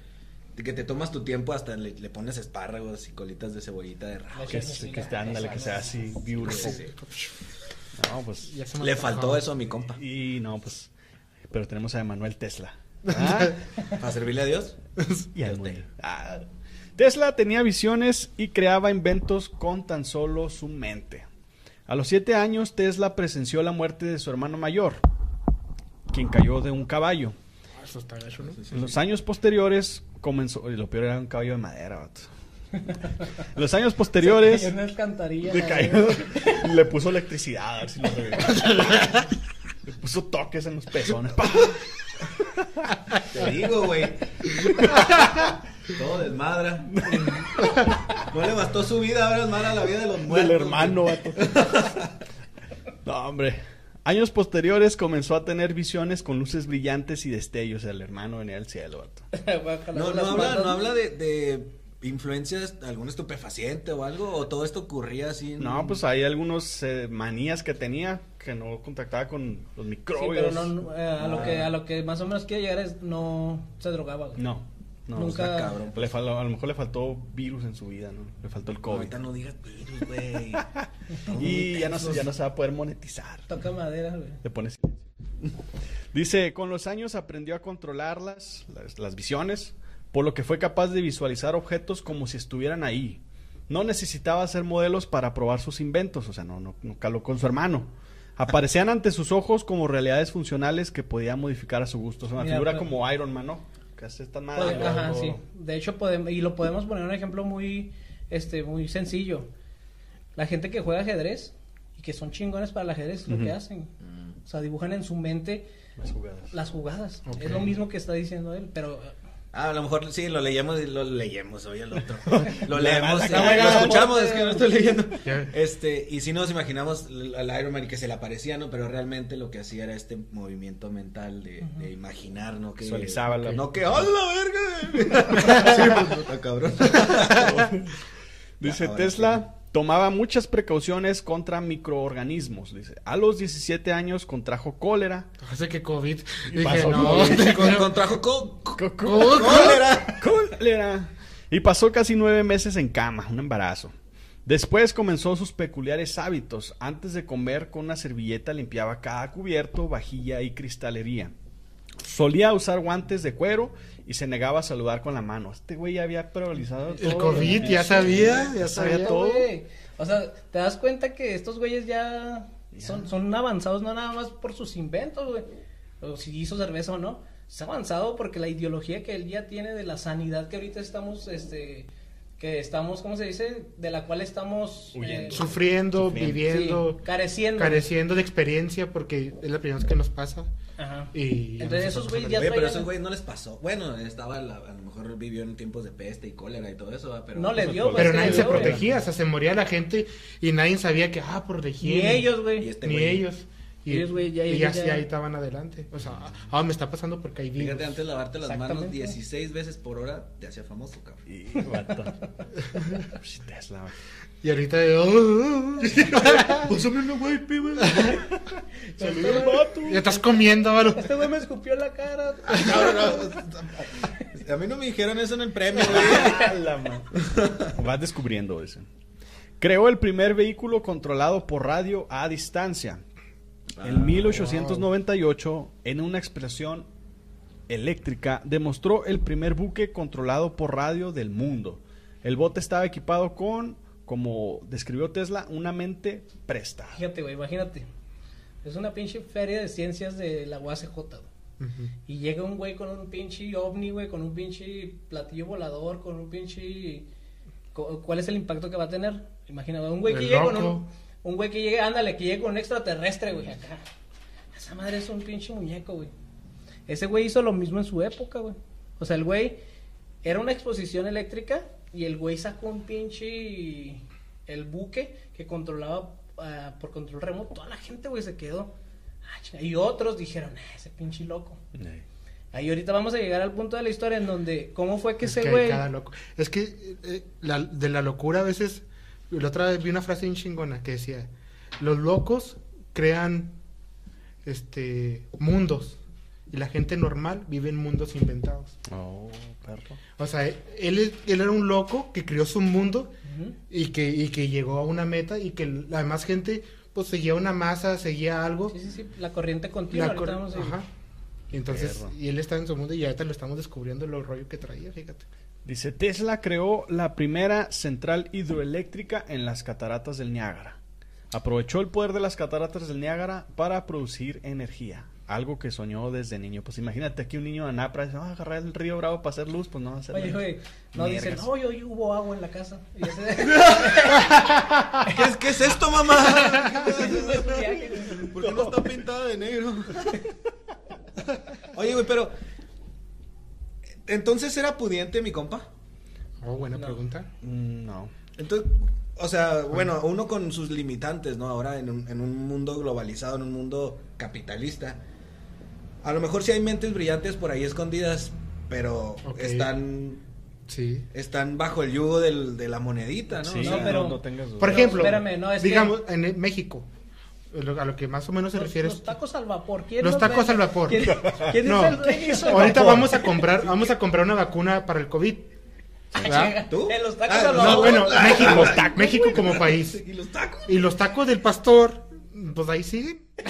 Speaker 2: que te tomas tu tiempo hasta le, le pones espárragos y colitas de cebollita de rajo.
Speaker 1: Que, se- que esté, ándale, que sea así, beautiful.
Speaker 2: Sí, sí.
Speaker 1: No, pues.
Speaker 2: Le faltó eso a mi compa.
Speaker 1: Y no, pues. Pero tenemos a Emanuel Tesla. Ah,
Speaker 2: Para servirle a Dios.
Speaker 1: y al
Speaker 2: Este.
Speaker 1: mundo. Ah. Tesla tenía visiones y creaba inventos con tan solo su mente. A los siete años, Tesla presenció la muerte de su hermano mayor, quien cayó de un caballo.
Speaker 3: Ah, Eso está gacho, ¿no?
Speaker 1: En los años posteriores comenzó, y lo peor era un caballo de madera, vato. En los años posteriores
Speaker 4: Cayó en una alcantarilla.
Speaker 1: le
Speaker 4: ¿no?
Speaker 1: cayó, le puso electricidad, a ver si lo. Le puso toques en los pezones. ¡pah!
Speaker 2: Te digo, güey. Todo desmadra. No le bastó su vida, ahora desmadra la vida de los muertos.
Speaker 1: Del hermano, vato. No, hombre. Años posteriores comenzó a tener visiones con luces brillantes y destellos. El hermano venía del cielo,
Speaker 2: No, no habla, no habla de, de influencias, algún estupefaciente o algo, o todo esto ocurría así. en-
Speaker 1: No, pues hay algunos eh, manías que tenía que no contactaba con los
Speaker 4: Sí,
Speaker 1: microbios.
Speaker 4: pero no, no, eh, a, lo que, a lo que más o menos quiere llegar es no se drogaba. güey.
Speaker 1: No, no.
Speaker 4: Nunca-
Speaker 1: está
Speaker 2: cabrón.
Speaker 1: Le fal- a lo mejor le faltó virus en su vida, ¿no? Le faltó el COVID.
Speaker 2: Ahorita no digas virus, güey.
Speaker 1: Y ya no, ya no se va a poder monetizar.
Speaker 4: Toca madera, güey.
Speaker 1: Le pone silencio. Dice, con los años aprendió a controlarlas, las, las visiones, por lo que fue capaz de visualizar objetos como si estuvieran ahí. No necesitaba hacer modelos para probar sus inventos, o sea, no, no, no caló con su hermano. Aparecían ante sus ojos como realidades funcionales que podía modificar a su gusto. Es una
Speaker 4: Mira,
Speaker 1: figura como Iron Man, ¿no?
Speaker 4: Pues, ajá, sí. De hecho, podemos, y lo podemos poner un ejemplo muy, este, muy sencillo. La gente que juega ajedrez y que son chingones para el ajedrez, es lo que hacen. O sea, dibujan en su mente
Speaker 1: Las jugadas.
Speaker 4: las jugadas. Es lo mismo que está diciendo él, pero
Speaker 2: Ah, a lo mejor sí, lo leíamos y lo leímos, oye el otro. Lo leemos, sí,
Speaker 1: la-
Speaker 2: lo escuchamos, es que no estoy leyendo. Este, y si nos imaginamos al Iron Man y que se le aparecía, ¿no? Pero realmente lo que hacía era este movimiento mental de, de imaginar, ¿no? Que,
Speaker 1: Visualizaba la-
Speaker 2: No que, ¡hola, verga! sí, pues, no, está cabrón.
Speaker 1: Dice
Speaker 2: Ahora
Speaker 1: Tesla tomaba muchas precauciones contra microorganismos. Dice, a los 17 años contrajo cólera.
Speaker 3: Hace que COVID. Dije,
Speaker 1: pasó
Speaker 3: no.
Speaker 1: COVID.
Speaker 2: Con- contrajo co- co-
Speaker 1: Co- co-
Speaker 2: cólera.
Speaker 1: cólera. Y pasó casi nueve meses en cama, un embarazo. Después comenzó sus peculiares hábitos. Antes de comer, con una servilleta limpiaba cada cubierto, vajilla y cristalería. Solía usar guantes de cuero y se negaba a saludar con la mano. Este güey ya había paralizado todo.
Speaker 3: El COVID ya sabía, ya
Speaker 1: sabía todo.
Speaker 4: O sea, te das cuenta que estos güeyes ya son, son avanzados no nada más por sus inventos, güey. O si hizo cerveza o no. Es avanzado porque la ideología que él ya tiene de la sanidad que ahorita estamos, este, que estamos, ¿cómo se dice? De la cual estamos
Speaker 1: Huyendo.
Speaker 3: Sufriendo,
Speaker 1: Sufriendo.
Speaker 3: viviendo,
Speaker 4: sí, careciendo.
Speaker 3: careciendo de experiencia porque es la primera vez que nos pasa.
Speaker 4: Ajá.
Speaker 3: Y
Speaker 4: Entonces esos güeyes ya
Speaker 2: Oye, pero
Speaker 4: traían-
Speaker 2: esos güeyes no les pasó. Bueno, estaba, la- a lo mejor vivió en tiempos de peste y cólera y todo eso, pero
Speaker 4: No le dio,
Speaker 1: Pero
Speaker 3: Pero
Speaker 4: pues,
Speaker 3: nadie se
Speaker 4: dio, güey.
Speaker 3: protegía, o sea, se moría la gente y nadie sabía que, ah, por
Speaker 4: Ni ellos, güey.
Speaker 2: este
Speaker 3: Ni
Speaker 2: güey.
Speaker 3: ellos.
Speaker 4: Güey, ya-
Speaker 3: y
Speaker 4: ellos
Speaker 3: así
Speaker 4: ya-
Speaker 3: ahí estaban adelante. O sea, ah, me está pasando porque hay virus.
Speaker 2: Fíjate, antes lavarte las manos
Speaker 4: Exactamente.
Speaker 2: 16 veces por hora te hacía famoso, cabrón.
Speaker 1: Y. Sí, Tesla.
Speaker 3: Y ahorita, oh,
Speaker 2: Pásame una wipe, güey.
Speaker 1: Salió el vato.
Speaker 3: ya estás comiendo, Álvaro.
Speaker 4: Este güey me escupió la cara.
Speaker 2: A mí no me dijeron eso en el premio, güey.
Speaker 1: Vas descubriendo eso. Creó el primer vehículo controlado por radio a distancia. En 1898, en una expresión eléctrica, demostró el primer buque controlado por radio del mundo. El bote estaba equipado con, como describió Tesla, una mente presta.
Speaker 4: Fíjate, güey, imagínate. Es una pinche feria de ciencias de la UACJ.
Speaker 3: Ujú.
Speaker 4: Y llega un güey con un pinche ovni, güey, con un pinche platillo volador, con un pinche... ¿Cuál es el impacto que va a tener? Imagínate, un güey que
Speaker 3: El
Speaker 4: llegue con un... Un güey que llegue, ándale, que llegue con un extraterrestre, güey, acá. Esa madre es un pinche muñeco, güey. Ese güey hizo lo mismo en su época, güey. O sea, el güey era una exposición eléctrica y el güey sacó un pinche... El buque que controlaba ah, por control remoto. Toda la gente, güey, se quedó. Ah, y otros dijeron, "Ah, ese pinche loco.
Speaker 1: Eh,
Speaker 4: Ahí ahorita vamos a llegar al punto de la historia en donde, ¿cómo fue que
Speaker 3: Es
Speaker 4: ese
Speaker 3: que
Speaker 4: güey?
Speaker 3: cada loco. Es que eh, la- de la locura a veces. La otra vez vi una frase bien chingona que decía: Los locos crean este mundos y la gente normal vive en mundos inventados.
Speaker 1: Oh, perro.
Speaker 3: O sea, él, él era un loco que creó su mundo y que, y que llegó a una meta y que la demás gente pues seguía una masa, seguía algo.
Speaker 4: Sí, sí, sí, la corriente continua.
Speaker 3: La cor- Ajá. Y entonces,
Speaker 1: Perro.
Speaker 3: y él está en su mundo y ahorita lo estamos descubriendo lo rollo que traía, fíjate.
Speaker 1: Dice, Tesla creó la primera central hidroeléctrica en las cataratas del Niágara. Aprovechó el poder de las cataratas del Niágara para producir energía. algo que soñó desde niño. Pues imagínate aquí un niño de Anapra dice, "Ah, agarrar el río Bravo para hacer luz, pues no va a hacer
Speaker 4: Oye,
Speaker 1: luz".
Speaker 4: güey, no dicen, oye, hoy hubo agua en la casa. Y ese-
Speaker 2: ¿Qué es, qué es esto, mamá? ¿Por qué no está pintada de negro? Oye, güey, pero. ¿Entonces era pudiente mi compa?
Speaker 3: Oh, buena
Speaker 4: No.
Speaker 3: pregunta.
Speaker 1: Mm, No.
Speaker 2: Entonces, o sea, bueno, uno con sus limitantes, ¿no? Ahora en un, en un mundo globalizado, en un mundo capitalista. A lo mejor sí hay mentes brillantes por ahí escondidas, pero están
Speaker 3: Sí.
Speaker 2: están bajo el yugo del, de la monedita, ¿no?
Speaker 1: Sí,
Speaker 2: O sea,
Speaker 4: no, pero-
Speaker 1: no tengas.
Speaker 3: Por ejemplo,
Speaker 4: espérame, no, es que-
Speaker 3: digamos, en México, a lo que más o menos se
Speaker 4: Los,
Speaker 3: refiere
Speaker 4: los tacos al vapor. ¿quién
Speaker 3: Los
Speaker 4: los
Speaker 3: tacos
Speaker 4: vende?
Speaker 3: al vapor.
Speaker 4: ¿Quién, quién
Speaker 3: No.
Speaker 4: es el
Speaker 3: Ahorita
Speaker 4: vapor?
Speaker 3: vamos a comprar, vamos a comprar una vacuna para el COVID. ¿verdad?
Speaker 2: ¿Tú?
Speaker 4: En los tacos
Speaker 2: Ah,
Speaker 4: al
Speaker 2: no,
Speaker 4: vapor.
Speaker 3: No, bueno,
Speaker 2: Ah,
Speaker 3: México,
Speaker 2: los tacos,
Speaker 3: México como país.
Speaker 2: ¿Y los tacos?
Speaker 3: Y los tacos del pastor, pues ahí siguen.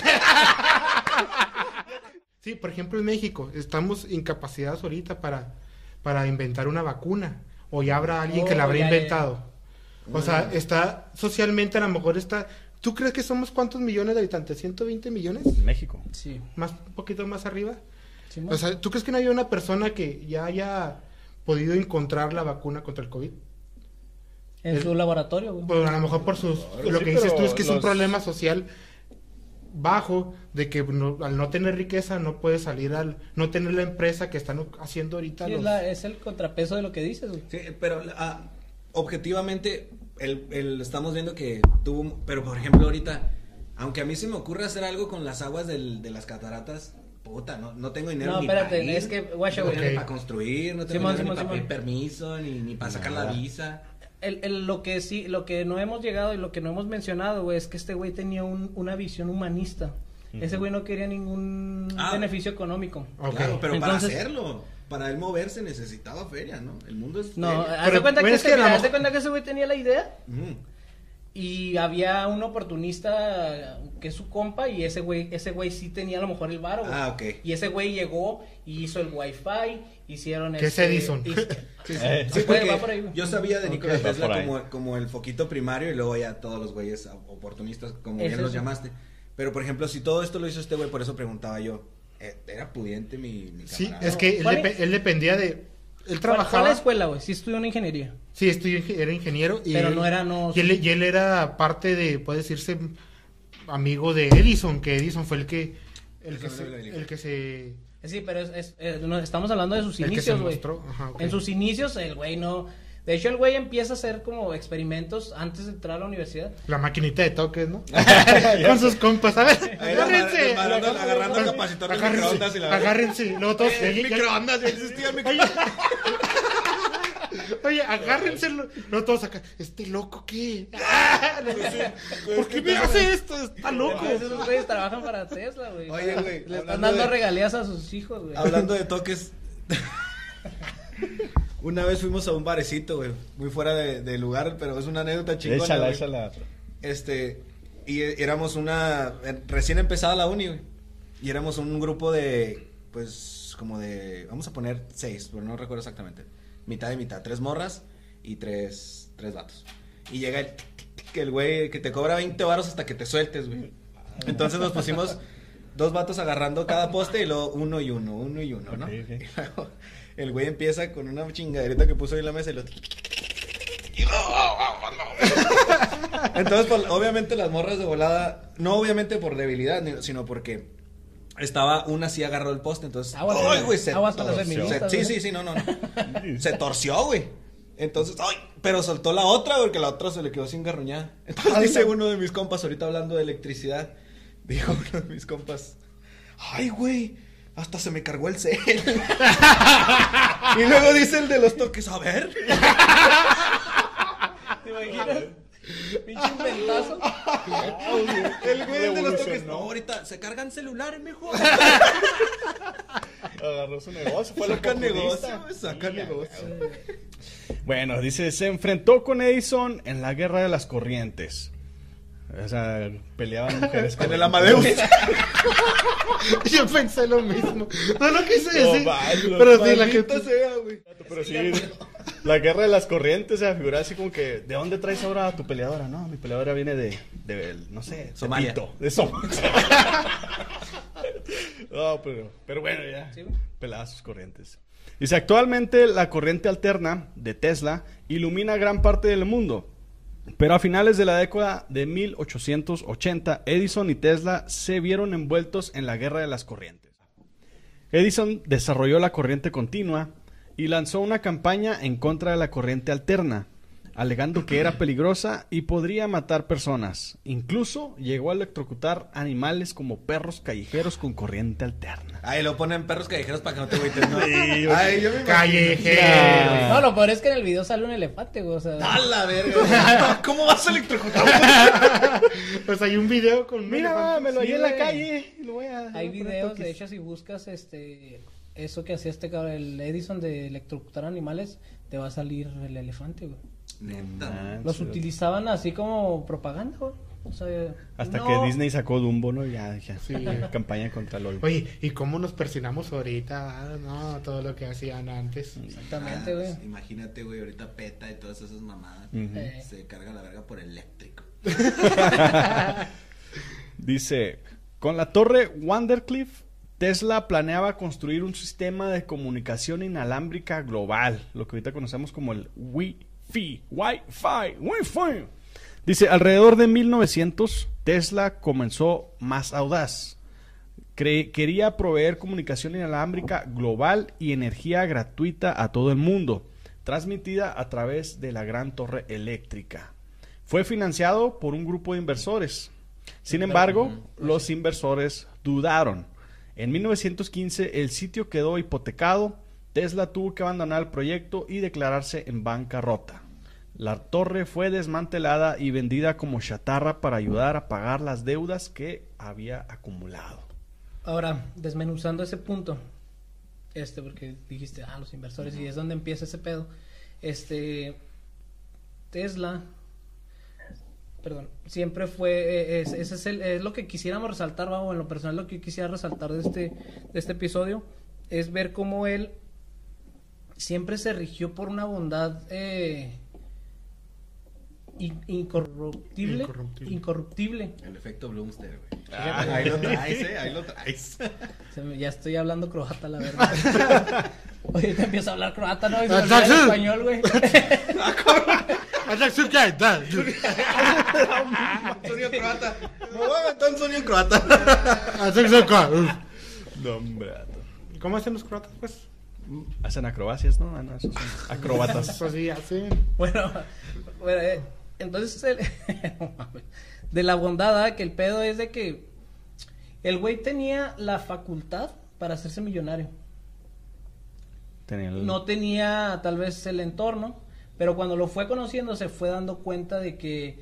Speaker 3: Sí, por ejemplo, en México estamos incapacitados ahorita para, para inventar una vacuna. O ya habrá alguien que la
Speaker 4: Oh,
Speaker 3: habrá
Speaker 4: ya, ya,
Speaker 3: inventado. O sea, está socialmente a lo mejor está... ¿Tú crees que somos cuántos millones de habitantes? ¿120 millones?
Speaker 1: México.
Speaker 4: Sí.
Speaker 3: Más, un poquito más arriba.
Speaker 4: sí,
Speaker 3: O sea, ¿tú crees que no hay una persona que ya haya podido encontrar la vacuna contra el COVID?
Speaker 4: en su laboratorio, güey.
Speaker 3: Pues a lo mejor por sus... Lo que dices tú es que es un problema social bajo de que no- al no tener riqueza no puede salir al... No tener la empresa que están haciendo ahorita
Speaker 4: Sí,
Speaker 3: los...
Speaker 4: es, la- es el contrapeso de lo que dices, güey.
Speaker 2: Sí, pero ah, objetivamente el, el- estamos viendo que tuvo, pero por ejemplo ahorita, aunque a mí se me ocurre hacer algo con las aguas del- de las cataratas, puta, no, no tengo dinero
Speaker 4: No,
Speaker 2: ni
Speaker 4: espérate,
Speaker 2: para ir,
Speaker 4: es que, guacha,
Speaker 2: no ni para construir, no tengo
Speaker 4: Simón,
Speaker 2: dinero
Speaker 4: Simón,
Speaker 2: ni para pedir
Speaker 4: Simón.
Speaker 2: permiso, ni, ni para sacar la visa.
Speaker 4: El, el- lo que sí, lo que no hemos llegado y lo que no hemos mencionado, güey, es que este güey tenía un- una visión humanista. Ese güey no quería ningún
Speaker 2: Ah.
Speaker 4: beneficio económico.
Speaker 2: Claro, pero
Speaker 4: Entonces-
Speaker 2: para hacerlo, para él moverse necesitaba feria, ¿no? El mundo es
Speaker 4: No,
Speaker 2: feria.
Speaker 4: haz
Speaker 3: Pero,
Speaker 4: de cuenta que,
Speaker 3: bueno, es
Speaker 4: ese,
Speaker 3: que a lo
Speaker 4: mira, haz de
Speaker 3: mejor-
Speaker 4: cuenta que ese güey tenía la idea
Speaker 2: Ujú.
Speaker 4: y había un oportunista que es su compa y ese güey, ese güey sí tenía a lo mejor el varo, güey.
Speaker 2: Ah, ok.
Speaker 4: Y ese güey llegó y hizo el wifi, hicieron
Speaker 3: ¿Qué es
Speaker 4: este-
Speaker 3: Edison?
Speaker 4: y-
Speaker 2: Sí, sí.
Speaker 1: Eh.
Speaker 2: Sí,
Speaker 4: Va por ahí,
Speaker 2: porque
Speaker 4: va por ahí,
Speaker 2: yo sabía de. Nikola
Speaker 1: Va
Speaker 2: Tesla como, como el foquito primario y luego ya todos los güeyes oportunistas, como
Speaker 4: Es
Speaker 2: bien los
Speaker 4: eso.
Speaker 2: llamaste. Pero, por ejemplo, si todo esto lo hizo este güey, por eso preguntaba yo, ¿era pudiente mi, mi
Speaker 3: Sí,
Speaker 2: camarada?
Speaker 3: es que él,
Speaker 4: ¿Cuál
Speaker 3: depe-
Speaker 4: es?
Speaker 3: él dependía de... Él
Speaker 4: Fue- fue a
Speaker 3: trabajaba...
Speaker 4: la escuela, güey, sí estudió una ingeniería.
Speaker 3: Sí, estudió, era ingeniero. Y
Speaker 4: Pero
Speaker 3: él-
Speaker 4: no era, no-
Speaker 3: Y él, y él era parte de, puede decirse, amigo de Edison, que Edison fue el que... El que se... El que se
Speaker 4: Sí, pero es, es- eh, estamos hablando de sus inicios, güey. En sus inicios, el güey no. De hecho, el güey empieza a hacer como experimentos antes de entrar a la universidad.
Speaker 3: La maquinita de toques, ¿no? Con sus compas, a ver, agárrense.
Speaker 2: agarrando- el capacitor de microondas y la-
Speaker 3: agárrense. Luego todos,
Speaker 2: Eh,
Speaker 3: ya-
Speaker 2: microondas, ya existía el
Speaker 3: Oye,
Speaker 2: microondas.
Speaker 3: oye, agárrense. No todos acá. ¿Este loco qué? ¿Por qué me hace esto? Está loco.
Speaker 4: Esos güeyes trabajan para Tesla, güey.
Speaker 2: Oye, güey,
Speaker 4: Le están dando
Speaker 2: de-
Speaker 4: regalías a sus hijos, güey.
Speaker 2: Hablando de toques. Una vez fuimos a un barecito, güey, muy fuera de, de lugar, pero es una anécdota chingona.
Speaker 1: Échala,
Speaker 2: güey.
Speaker 1: échala.
Speaker 2: Este, y e- éramos una, eh, recién empezada la uni, güey, y éramos un grupo de, pues, como de, vamos a poner seis, pero no recuerdo exactamente, mitad y mitad, tres morras y tres, tres vatos. Y llega el, que el güey que te cobra 20 varos hasta que te sueltes, güey. Entonces nos pusimos dos vatos agarrando cada poste y luego uno y uno, uno y uno, ¿no?
Speaker 1: Ok, ok.
Speaker 2: Y luego el güey empieza con una chingaderita que puso ahí en la mesa y lo... Entonces, pues, obviamente las morras de volada, no obviamente por debilidad, sino porque estaba una así agarró el poste, entonces,
Speaker 4: Aguas,
Speaker 2: ¡ay, güey! Se,
Speaker 4: aguas
Speaker 2: torció.
Speaker 4: feministas,
Speaker 2: Se- sí,
Speaker 4: güey.
Speaker 2: sí, sí, no, no, no. Se torció, güey. Entonces, ¡ay! Pero soltó la otra porque la otra se le quedó sin garruñada. Entonces dice uno de mis compas, ahorita hablando de electricidad, dijo uno de mis compas, ¡ay, güey! Hasta se me cargó el cel. y luego dice el de los toques, a ver.
Speaker 4: ¿Te imaginas? Pinche inventazo.
Speaker 2: El güey el de los toques, no, ahorita se cargan celulares, mejor.
Speaker 1: Agarró su negocio, fue
Speaker 2: Saca negocio, saca negocio.
Speaker 1: Bueno, dice, se enfrentó con Edison en la guerra de las corrientes. O sea, peleaban mujeres con
Speaker 2: En el Amadeus.
Speaker 3: Yo pensé lo mismo. No lo quise
Speaker 1: No,
Speaker 3: decir. pero sí, la gente.
Speaker 2: sea, güey.
Speaker 1: Pero sí, La guerra de las corrientes se figura así como que, ¿de dónde traes ahora a tu peleadora? No, mi peleadora viene de, de no sé,
Speaker 2: Somalia.
Speaker 1: Tepito, de Somalia. no, pero, pero bueno, ya.
Speaker 4: Sí.
Speaker 1: Peladas sus corrientes. Dice, actualmente la corriente alterna de Tesla ilumina gran parte del mundo. Pero a finales de la década de 1880, Edison y Tesla se vieron envueltos en la guerra de las corrientes. Edison desarrolló la corriente continua y lanzó una campaña en contra de la corriente alterna, alegando que era peligrosa y podría matar personas. Incluso llegó a electrocutar animales como perros callejeros con corriente alterna.
Speaker 2: Ahí lo ponen perros callejeros para que no te agüites, ¿no?
Speaker 1: Sí,
Speaker 2: Ay, yo me imagino.
Speaker 3: Callejero.
Speaker 4: No, lo peor es que en el video sale un elefante, güey. O sea,
Speaker 2: ¡A la verga! ¿Cómo vas a electrocutar?
Speaker 3: Pues hay un video con
Speaker 1: Mira, me lo
Speaker 4: Sí,
Speaker 1: oí en la calle. Lo voy a-
Speaker 4: hay videos,
Speaker 1: toques.
Speaker 4: de hecho, si buscas este eso que hacía este cabrón, el Edison de electrocutar animales, te va a salir el elefante, güey.
Speaker 2: Neta.
Speaker 1: Ah,
Speaker 4: Los utilizaban así como propaganda, güey. O sea,
Speaker 1: Hasta
Speaker 4: no.
Speaker 1: que Disney sacó Dumbo, ¿no? Ya, ya.
Speaker 3: Sí.
Speaker 1: Campaña contra LOL.
Speaker 3: Oye, ¿y cómo nos persinamos ahorita? Ah, No, todo lo que hacían antes.
Speaker 4: Exactamente, güey.
Speaker 2: Ah, Imagínate, güey, ahorita peta y todas esas mamadas. Se carga la verga por eléctrico.
Speaker 1: Dice, con la torre Wandercliff, Tesla planeaba construir un sistema de comunicación inalámbrica global, lo que ahorita conocemos como el Wi-Fi, Wi-Fi, Wi-Fi. Dice, alrededor de 1900, Tesla comenzó más audaz. Cre- quería proveer comunicación inalámbrica global y energía gratuita a todo el mundo, transmitida a través de la gran torre eléctrica. Fue financiado por un grupo de inversores. Sin embargo, los inversores dudaron. En 1915 el sitio quedó hipotecado, Tesla tuvo que abandonar el proyecto y declararse en bancarrota. La torre fue desmantelada y vendida como chatarra para ayudar a pagar las deudas que había acumulado.
Speaker 4: Ahora, desmenuzando ese punto, este, porque dijiste, ah, los inversores, y es donde empieza ese pedo. Este, Tesla, perdón, siempre fue, eh, es, es, lo que quisiéramos resaltar, vamos, en lo personal, lo que quisiera resaltar de este, de este episodio, es ver cómo él siempre se rigió por una bondad eh, in- incorruptible,
Speaker 3: Incorruptible.
Speaker 4: incorruptible.
Speaker 2: El efecto Bloomster, güey.
Speaker 1: Ah,
Speaker 2: ahí lo traes, eh. Ahí lo traes.
Speaker 4: Se me- ya estoy hablando croata, la verdad. Oye, te empiezo a hablar croata, ¿no? Y me español, güey.
Speaker 2: Sonido croata. Me voy a aventar un sonido croata.
Speaker 1: No, hombre.
Speaker 3: ¿Cómo hacen los croatas, pues?
Speaker 1: Hacen acrobacias, ¿no? Ah, no, esos son acrobatas.
Speaker 3: Pues sí, hacen.
Speaker 4: Bueno, bueno, eh, entonces, el- de la bondad, ¿ah? que el pedo es de que el güey tenía la facultad para hacerse millonario.
Speaker 1: Tenía el-
Speaker 4: No tenía tal vez el entorno, pero cuando lo fue conociendo se fue dando cuenta de que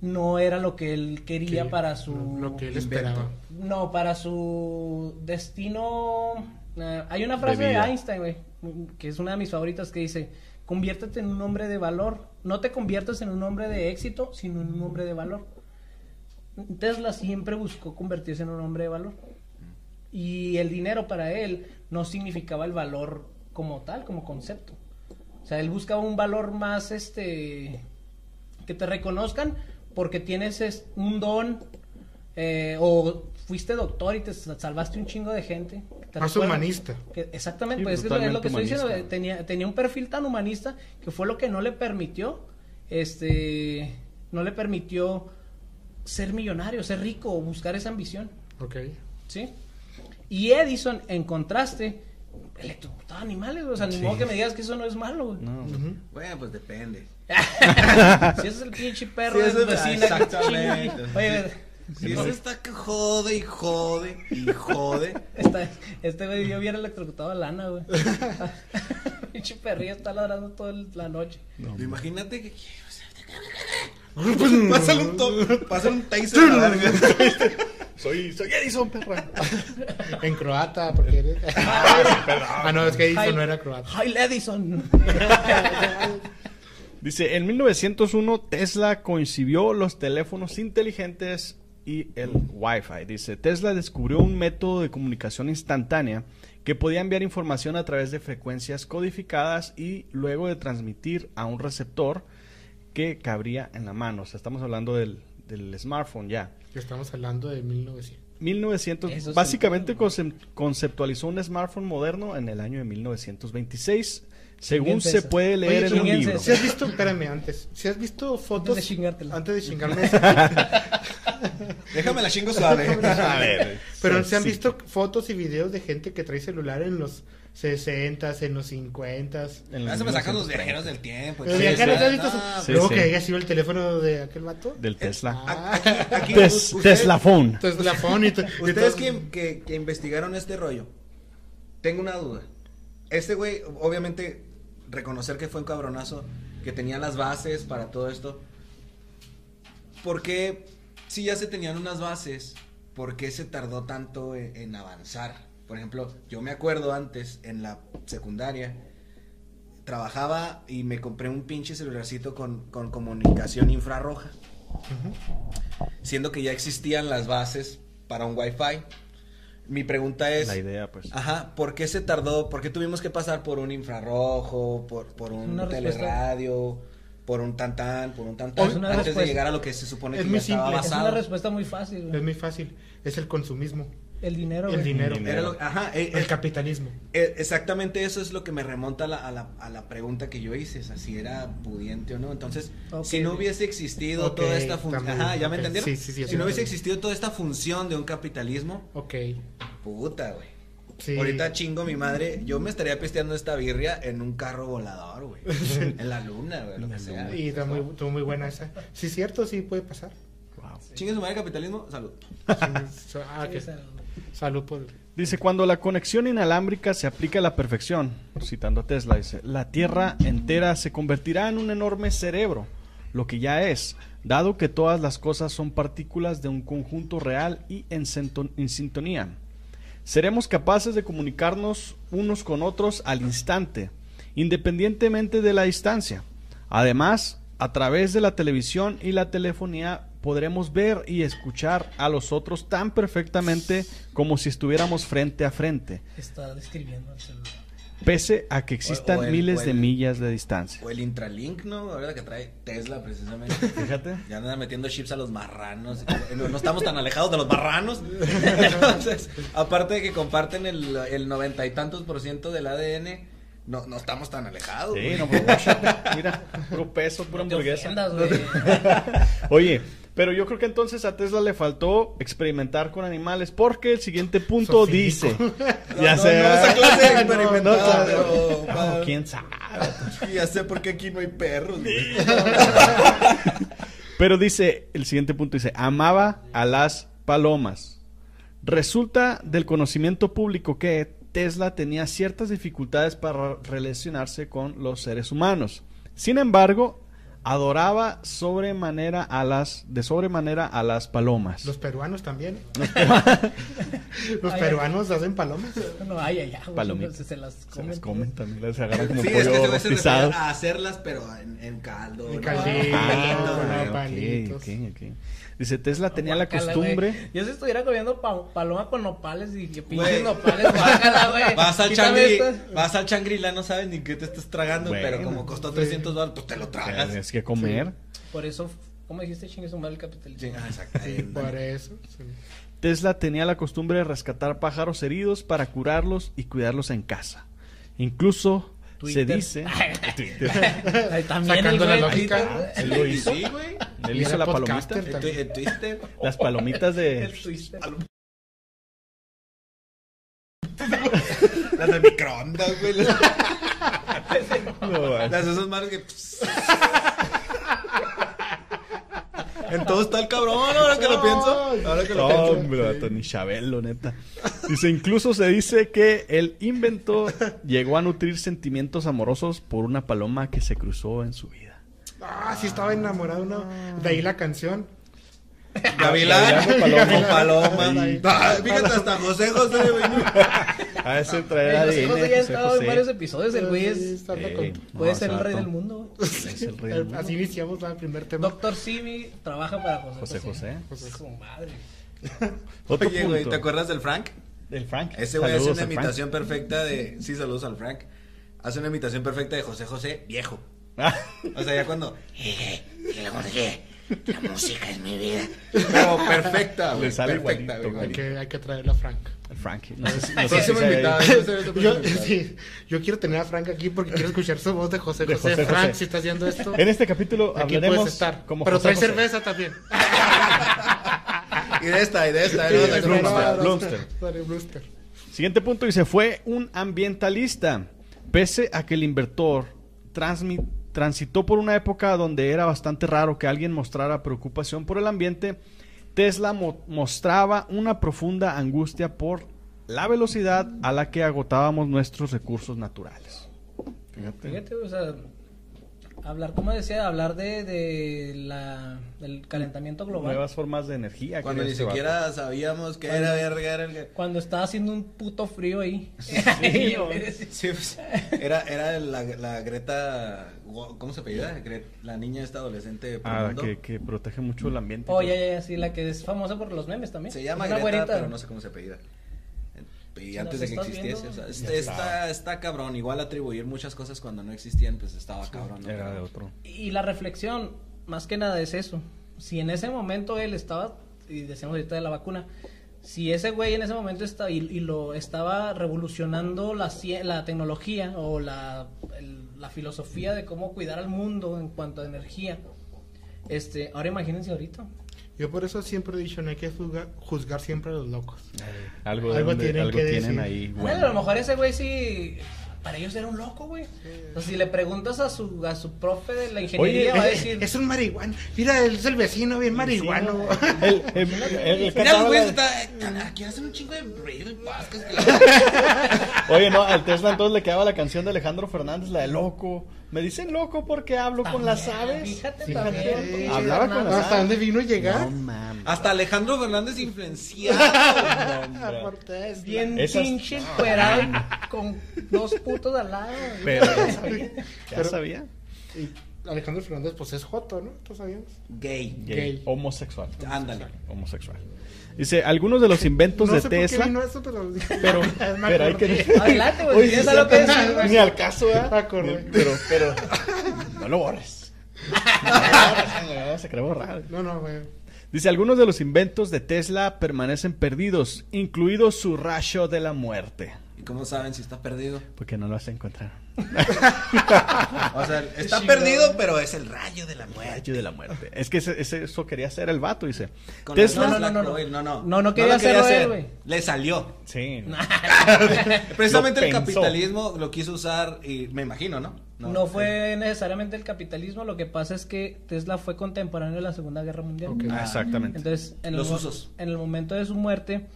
Speaker 4: no era lo que él quería
Speaker 3: Sí,
Speaker 4: para su...
Speaker 3: Lo que él esperaba.
Speaker 4: No, para su destino. Hay una frase
Speaker 1: De.
Speaker 4: Einstein, güey, que es una de mis favoritas, que dice: Conviértete en un hombre de valor. No te conviertas en un hombre de éxito, sino en un hombre de valor. Tesla siempre buscó convertirse en un hombre de valor. Y el dinero para él no significaba el valor como tal, como concepto. O sea, él buscaba un valor más, este, que te reconozcan porque tienes es- un don eh, o fuiste doctor y te salvaste un chingo de gente. ¿Te
Speaker 3: Más humanista.
Speaker 4: Que- exactamente,
Speaker 1: Sí,
Speaker 4: pues es, lo- es lo que estoy diciendo.
Speaker 1: humanista.
Speaker 4: Tenía, tenía un perfil tan humanista que fue lo que no le permitió, este, no le permitió ser millonario, ser rico o buscar esa ambición.
Speaker 3: Ok.
Speaker 4: ¿Sí? Y Edison, en contraste, electrocutaba animales, o sea, ni
Speaker 1: Sí.
Speaker 4: modo que me digas que eso no es malo.
Speaker 1: No.
Speaker 2: Bueno, pues depende.
Speaker 4: Si ese es el pinche perro
Speaker 2: Sí,
Speaker 4: de
Speaker 2: es-
Speaker 4: vecina,
Speaker 2: exactamente.
Speaker 4: Oye,
Speaker 2: Si ese está que jode y jode y jode.
Speaker 4: esta- este güey yo hubiera electrocutado a Lana, güey. pinche perrillo está ladrando toda la noche.
Speaker 1: no,
Speaker 2: Imagínate que. Pásale un top, pásale un taser a la verga.
Speaker 1: Soy, soy Edison, perra.
Speaker 3: En croata, porque eres. ah, no, es que Edison
Speaker 4: Hi-
Speaker 3: no era croata.
Speaker 4: Hi, Edison.
Speaker 1: Dice, en 1901 Tesla concibió los teléfonos inteligentes y el Wi-Fi. Dice, Tesla descubrió un método de comunicación instantánea que podía enviar información a través de frecuencias codificadas y luego de transmitir a un receptor que cabría en la mano. O sea, estamos hablando del, del smartphone ya.
Speaker 3: Estamos hablando de 1900.
Speaker 1: 1900,
Speaker 4: Eso es
Speaker 1: básicamente conceptualizó un smartphone moderno en el año de 1926, según se
Speaker 4: eso.
Speaker 1: puede leer
Speaker 4: Oye,
Speaker 1: en un libro.
Speaker 3: Si has visto, espérame antes, si has visto fotos
Speaker 4: Antes de chingártela.
Speaker 3: antes de chingarme,
Speaker 2: Déjame la chingo suave.
Speaker 1: A ver,
Speaker 3: pero
Speaker 1: sí,
Speaker 3: se han
Speaker 1: sí.
Speaker 3: visto fotos y videos de gente que trae celular en los 60, en los 50.
Speaker 1: En
Speaker 2: Ya
Speaker 1: los
Speaker 2: se me sacan los
Speaker 1: 1930.
Speaker 2: viajeros del tiempo.
Speaker 3: Pero
Speaker 1: sí,
Speaker 3: de acá
Speaker 1: sí.
Speaker 3: ¿no te has visto
Speaker 2: Ah,
Speaker 3: su-
Speaker 1: Sí,
Speaker 3: Luego
Speaker 1: sí.
Speaker 3: que haya sido el teléfono de aquel vato.
Speaker 1: Del Tesla.
Speaker 3: Ah,
Speaker 2: Aquí, aquí,
Speaker 1: Tes-
Speaker 2: usted-
Speaker 1: Tesla Phone.
Speaker 3: entonces la phone y
Speaker 2: Ustedes
Speaker 3: todo-
Speaker 2: que, que, que investigaron este rollo, tengo una duda. Este güey, obviamente, reconocer que fue un cabronazo, que tenía las bases para todo esto. ¿Por qué, si ya se tenían unas bases, por qué se tardó tanto en, en avanzar? Por ejemplo, yo me acuerdo antes, en la secundaria, trabajaba y me compré un pinche celularcito con, con comunicación infrarroja siendo que ya existían las bases para un Wi-Fi. Mi pregunta es,
Speaker 1: La idea, pues.
Speaker 2: ajá, ¿por qué se tardó? ¿Por qué tuvimos que pasar por un infrarrojo, por, por un
Speaker 4: Una respuesta.
Speaker 2: Por un tantán, por un tantán,
Speaker 4: Es una
Speaker 2: antes de llegar a lo que se supone
Speaker 3: Es
Speaker 2: que
Speaker 3: muy
Speaker 2: ya estaba
Speaker 3: simple.
Speaker 4: Es
Speaker 2: basado?
Speaker 4: una respuesta muy fácil. güey.
Speaker 3: Es muy fácil. Es el consumismo,
Speaker 4: El dinero.
Speaker 3: el
Speaker 4: güey.
Speaker 3: dinero,
Speaker 1: dinero.
Speaker 2: Era lo- ajá, eh,
Speaker 3: el
Speaker 2: eh,
Speaker 3: capitalismo.
Speaker 2: eh, exactamente eso es lo que me remonta a la, a la, a la pregunta que yo hice, o sea, si era pudiente o no. Entonces, si no hubiese existido toda esta función, ajá, ¿ya me entendieron?
Speaker 3: Sí, sí, sí,
Speaker 2: si no hubiese existido toda esta función de un capitalismo,
Speaker 3: Ok.
Speaker 2: puta, güey.
Speaker 3: Sí.
Speaker 2: Ahorita chingo mi madre, yo me estaría pisteando esta birria en un carro volador, güey. en la luna, güey, lo que sea.
Speaker 3: Y está muy, estuvo muy buena esa. Sí, es cierto, sí puede pasar.
Speaker 1: Wow.
Speaker 2: Chingue su madre capitalismo, salud.
Speaker 3: Sí, ah,
Speaker 4: Sí,
Speaker 3: que-
Speaker 4: esa-
Speaker 3: Salud por.
Speaker 1: Dice, cuando la conexión inalámbrica se aplica a la perfección, citando a Tesla, dice, la Tierra entera se convertirá en un enorme cerebro, lo que ya es, dado que todas las cosas son partículas de un conjunto real y en sintonía. Seremos capaces de comunicarnos unos con otros al instante, independientemente de la distancia. Además, a través de la televisión y la telefonía podremos ver y escuchar a los otros tan perfectamente como si estuviéramos frente a frente. Pese a que existan
Speaker 2: O- o el-
Speaker 1: miles de millas de distancia.
Speaker 2: O el Intralink, ¿no? Ahora que trae Tesla, precisamente.
Speaker 1: Fíjate.
Speaker 2: Ya andan metiendo chips a los marranos. No, estamos tan alejados de los marranos. Entonces, aparte de que comparten el, noventa y tantos por ciento del ADN, no, no estamos tan alejados.
Speaker 1: Sí,
Speaker 2: güey.
Speaker 1: no, guacha, mira, puro peso, pura
Speaker 4: No
Speaker 1: hamburguesa.
Speaker 4: ofendas.
Speaker 1: Oye, pero yo creo que entonces a Tesla le faltó experimentar con animales porque el siguiente punto dice,
Speaker 2: No,
Speaker 1: ya
Speaker 2: no,
Speaker 1: sé,
Speaker 2: no, esa clase de pero-
Speaker 1: quién sabe.
Speaker 2: Ya sé por qué aquí no hay perros.
Speaker 1: Pero dice, el siguiente punto dice, amaba a las palomas. Resulta del conocimiento público que Tesla tenía ciertas dificultades para relacionarse con los seres humanos. Sin embargo, adoraba sobremanera a las, de sobremanera a las palomas.
Speaker 3: Los peruanos también. Los
Speaker 4: Ay,
Speaker 3: peruanos hacen palomas.
Speaker 4: No, ay, ay, ay.
Speaker 1: Palomitas.
Speaker 4: Se, se las
Speaker 1: Se
Speaker 4: comen.
Speaker 1: las comen también, las agarran como
Speaker 2: Sí, es que
Speaker 1: pollo
Speaker 2: se se
Speaker 1: rostizado.
Speaker 2: refería a hacerlas, pero en, en caldo.
Speaker 3: En
Speaker 2: ¿no?
Speaker 3: caldito,
Speaker 1: Ah,
Speaker 3: no,
Speaker 1: ok,
Speaker 3: palitos.
Speaker 1: ok, ok. Dice, Tesla tenía la costumbre...
Speaker 4: Yo si estuviera comiendo pa- paloma con nopales y que pinches nopales, guácala, güey.
Speaker 2: Vas al Changri,
Speaker 4: estas.
Speaker 2: vas al Changrila, no sabes ni qué te estás tragando,
Speaker 1: Bueno.
Speaker 2: pero como costó 300 dólares, pues te lo tragas.
Speaker 1: Tienes que comer.
Speaker 4: Por eso, ¿cómo dijiste chingue su madre el capitalismo?
Speaker 2: Sí, ah, exacto.
Speaker 3: Sí, por eso. sí.
Speaker 1: Tesla tenía la costumbre de rescatar pájaros heridos para curarlos y cuidarlos en casa. Incluso se
Speaker 4: Twitter.
Speaker 1: dice...
Speaker 4: También
Speaker 3: Sacando
Speaker 4: el
Speaker 3: la lógica.
Speaker 4: Twitter,
Speaker 1: Él lo hizo.
Speaker 2: Sí, güey.
Speaker 1: Él
Speaker 3: Y
Speaker 1: hizo la palomita.
Speaker 2: Twitter.
Speaker 1: Las palomitas de...
Speaker 4: el Twitter.
Speaker 2: Las de microondas, güey. Las,
Speaker 1: No,
Speaker 2: las de esas madres que. En todo está el cabrón, ahora que lo pienso. Ahora que lo
Speaker 1: No,
Speaker 2: pienso.
Speaker 1: hombre, vato, ni Chabelo, neta. Dice, incluso se dice que el invento llegó a nutrir sentimientos amorosos por una paloma que se cruzó en su vida.
Speaker 3: Ah, sí estaba enamorado. ¿no? De ahí la canción.
Speaker 2: Gavilán,
Speaker 1: Gavilán,
Speaker 2: Paloma, fíjate, hasta José José.
Speaker 1: A ese trae
Speaker 4: Ay, José José ya ha
Speaker 1: José
Speaker 4: estado en
Speaker 1: José.
Speaker 4: varios episodios. El güey es. Puede ser el rey del mundo.
Speaker 1: Es el rey del mundo.
Speaker 3: Así iniciamos el primer tema.
Speaker 4: Doctor Simi trabaja para José
Speaker 1: José José.
Speaker 4: José. Su madre.
Speaker 1: Otro
Speaker 2: Oye, güey. ¿te acuerdas del Frank?
Speaker 1: El Frank.
Speaker 2: Ese güey hace una imitación perfecta de. Sí, saludos al Frank. Hace una imitación perfecta de José José viejo. O sea, ya cuando.
Speaker 5: Y la música es mi vida.
Speaker 2: Pero perfecta, güey.
Speaker 1: Le sale
Speaker 2: perfecta,
Speaker 1: igualito,
Speaker 2: güey.
Speaker 3: Hay que, hay que traerlo a Frank.
Speaker 1: Frank. No no sé si
Speaker 2: invitado.
Speaker 3: Yo, sí, quiero tener a Frank aquí porque quiero escuchar su voz de José
Speaker 1: De
Speaker 3: José. Frank,
Speaker 1: José.
Speaker 3: si está haciendo esto,
Speaker 1: En este capítulo
Speaker 3: aquí
Speaker 1: hablaremos
Speaker 3: puedes estar.
Speaker 1: como
Speaker 3: Pero
Speaker 1: José
Speaker 3: trae
Speaker 1: José.
Speaker 3: cerveza también.
Speaker 2: Y de esta, y de esta. ¿no?
Speaker 1: Siguiente punto dice, fue un ambientalista. Pese a que el inventor transmi- transitó por una época donde era bastante raro que alguien mostrara preocupación por el ambiente, Tesla mo- mostraba una profunda angustia por la velocidad a la que agotábamos nuestros recursos naturales. Fíjate.
Speaker 4: Fíjate, o sea, hablar, como decía, hablar de, de la, del calentamiento global.
Speaker 1: Nuevas formas de energía.
Speaker 2: Cuando ni
Speaker 1: este vato.
Speaker 2: siquiera sabíamos que era verga, era el
Speaker 4: Cuando estaba haciendo un puto frío ahí.
Speaker 1: Sí, no.
Speaker 2: Sí, pues, era, era la, la Greta, ¿cómo se apellida? La niña esta adolescente
Speaker 1: Ah, que, que protege mucho el ambiente.
Speaker 4: Oh, ya, ya, ya, sí, la que es famosa por los memes también.
Speaker 2: Se llama Greta,
Speaker 4: güerita.
Speaker 2: pero no sé cómo se apellida. Y
Speaker 4: Si
Speaker 2: antes de que existiese, o sea,
Speaker 1: está.
Speaker 2: está, está cabrón. Igual atribuir muchas cosas cuando no existían, pues estaba cabrón. ¿no?
Speaker 1: Era de otro.
Speaker 4: Y la reflexión, más que nada, es eso. Si en ese momento él estaba, y decíamos ahorita de la vacuna, si ese güey en ese momento estaba y, y lo estaba revolucionando la, la tecnología o la, el- la filosofía de cómo cuidar al mundo en cuanto a energía, este, ahora imagínense ahorita.
Speaker 3: Yo por eso siempre he dicho, no hay que juzgar, juzgar siempre a los locos.
Speaker 1: Algo, de
Speaker 3: Algo
Speaker 1: donde-
Speaker 3: tienen
Speaker 1: algo
Speaker 3: que
Speaker 1: tienen
Speaker 3: decir.
Speaker 1: ahí.
Speaker 4: Bueno,
Speaker 1: bueno.
Speaker 4: a lo mejor ese güey sí, para ellos era un loco, güey. O sea, si le preguntas a su, a su profe de la ingeniería,
Speaker 1: Oye,
Speaker 4: va a decir...
Speaker 3: Es un marihuano. Mira, él es el vecino, bien marihuano.
Speaker 1: El, el, el- el
Speaker 2: Mira,
Speaker 1: cantaba
Speaker 2: el güey
Speaker 1: la-
Speaker 2: se está. Aquí hacen un chingo de ruido y podcast. que la-
Speaker 1: Oye, no, al Tesla entonces le quedaba la canción de Alejandro Fernández, la de loco. Me dicen loco porque hablo con las aves.
Speaker 4: Fíjate
Speaker 3: Fíjate.
Speaker 4: también.
Speaker 1: Hablaba con las
Speaker 3: ¿Hasta dónde vino a llegar?
Speaker 1: No mames.
Speaker 2: Hasta Alejandro Fernández influenciado.
Speaker 1: No.
Speaker 4: Bien
Speaker 1: Esas-
Speaker 4: pinche encuerado y con dos putos al lado.
Speaker 1: Pero ya sabía. Ya
Speaker 3: Pero-
Speaker 1: sabía.
Speaker 3: Alejandro Fernández, pues es Joto, ¿no? ¿Tú sabías?
Speaker 2: Gay.
Speaker 1: Gay.
Speaker 3: Gay.
Speaker 1: Homosexual.
Speaker 2: Ándale.
Speaker 1: Homosexual. Dice, algunos de los inventos
Speaker 3: no
Speaker 1: de
Speaker 3: sé por qué
Speaker 1: Tesla.
Speaker 3: vino eso, pero...
Speaker 1: Pero, pero hay que.
Speaker 4: Adelante.
Speaker 1: Ni al caso, ¿eh?
Speaker 3: Acordé.
Speaker 1: Pero, pero. No lo borres. No lo borres, güey, Se cree borrar.
Speaker 3: No, no, güey.
Speaker 1: Dice, algunos de los inventos de Tesla permanecen perdidos, incluido su rayo de la muerte.
Speaker 2: ¿Y cómo saben si está perdido?
Speaker 1: Porque no lo vas a encontrar.
Speaker 2: O sea, está perdido, pero es el rayo de la muerte.
Speaker 1: Rayo de la muerte. Es que ese- ese- eso quería hacer el vato, dice. Tesla.
Speaker 2: la
Speaker 4: No, no, no, no.
Speaker 2: No, no.
Speaker 4: No, no quería
Speaker 2: lo
Speaker 4: hacerlo
Speaker 2: hacer.
Speaker 4: él, güey.
Speaker 2: Le salió.
Speaker 1: Sí.
Speaker 2: Precisamente
Speaker 1: Lo
Speaker 2: el
Speaker 1: pensó.
Speaker 2: capitalismo lo quiso usar y me imagino, ¿no?
Speaker 4: No, fue necesariamente el capitalismo, lo que pasa es que Tesla fue contemporáneo de la Segunda Guerra Mundial.
Speaker 3: Ok.
Speaker 1: Ah, exactamente.
Speaker 4: Entonces, en
Speaker 2: Los
Speaker 4: el,
Speaker 2: usos.
Speaker 4: en el momento de su muerte,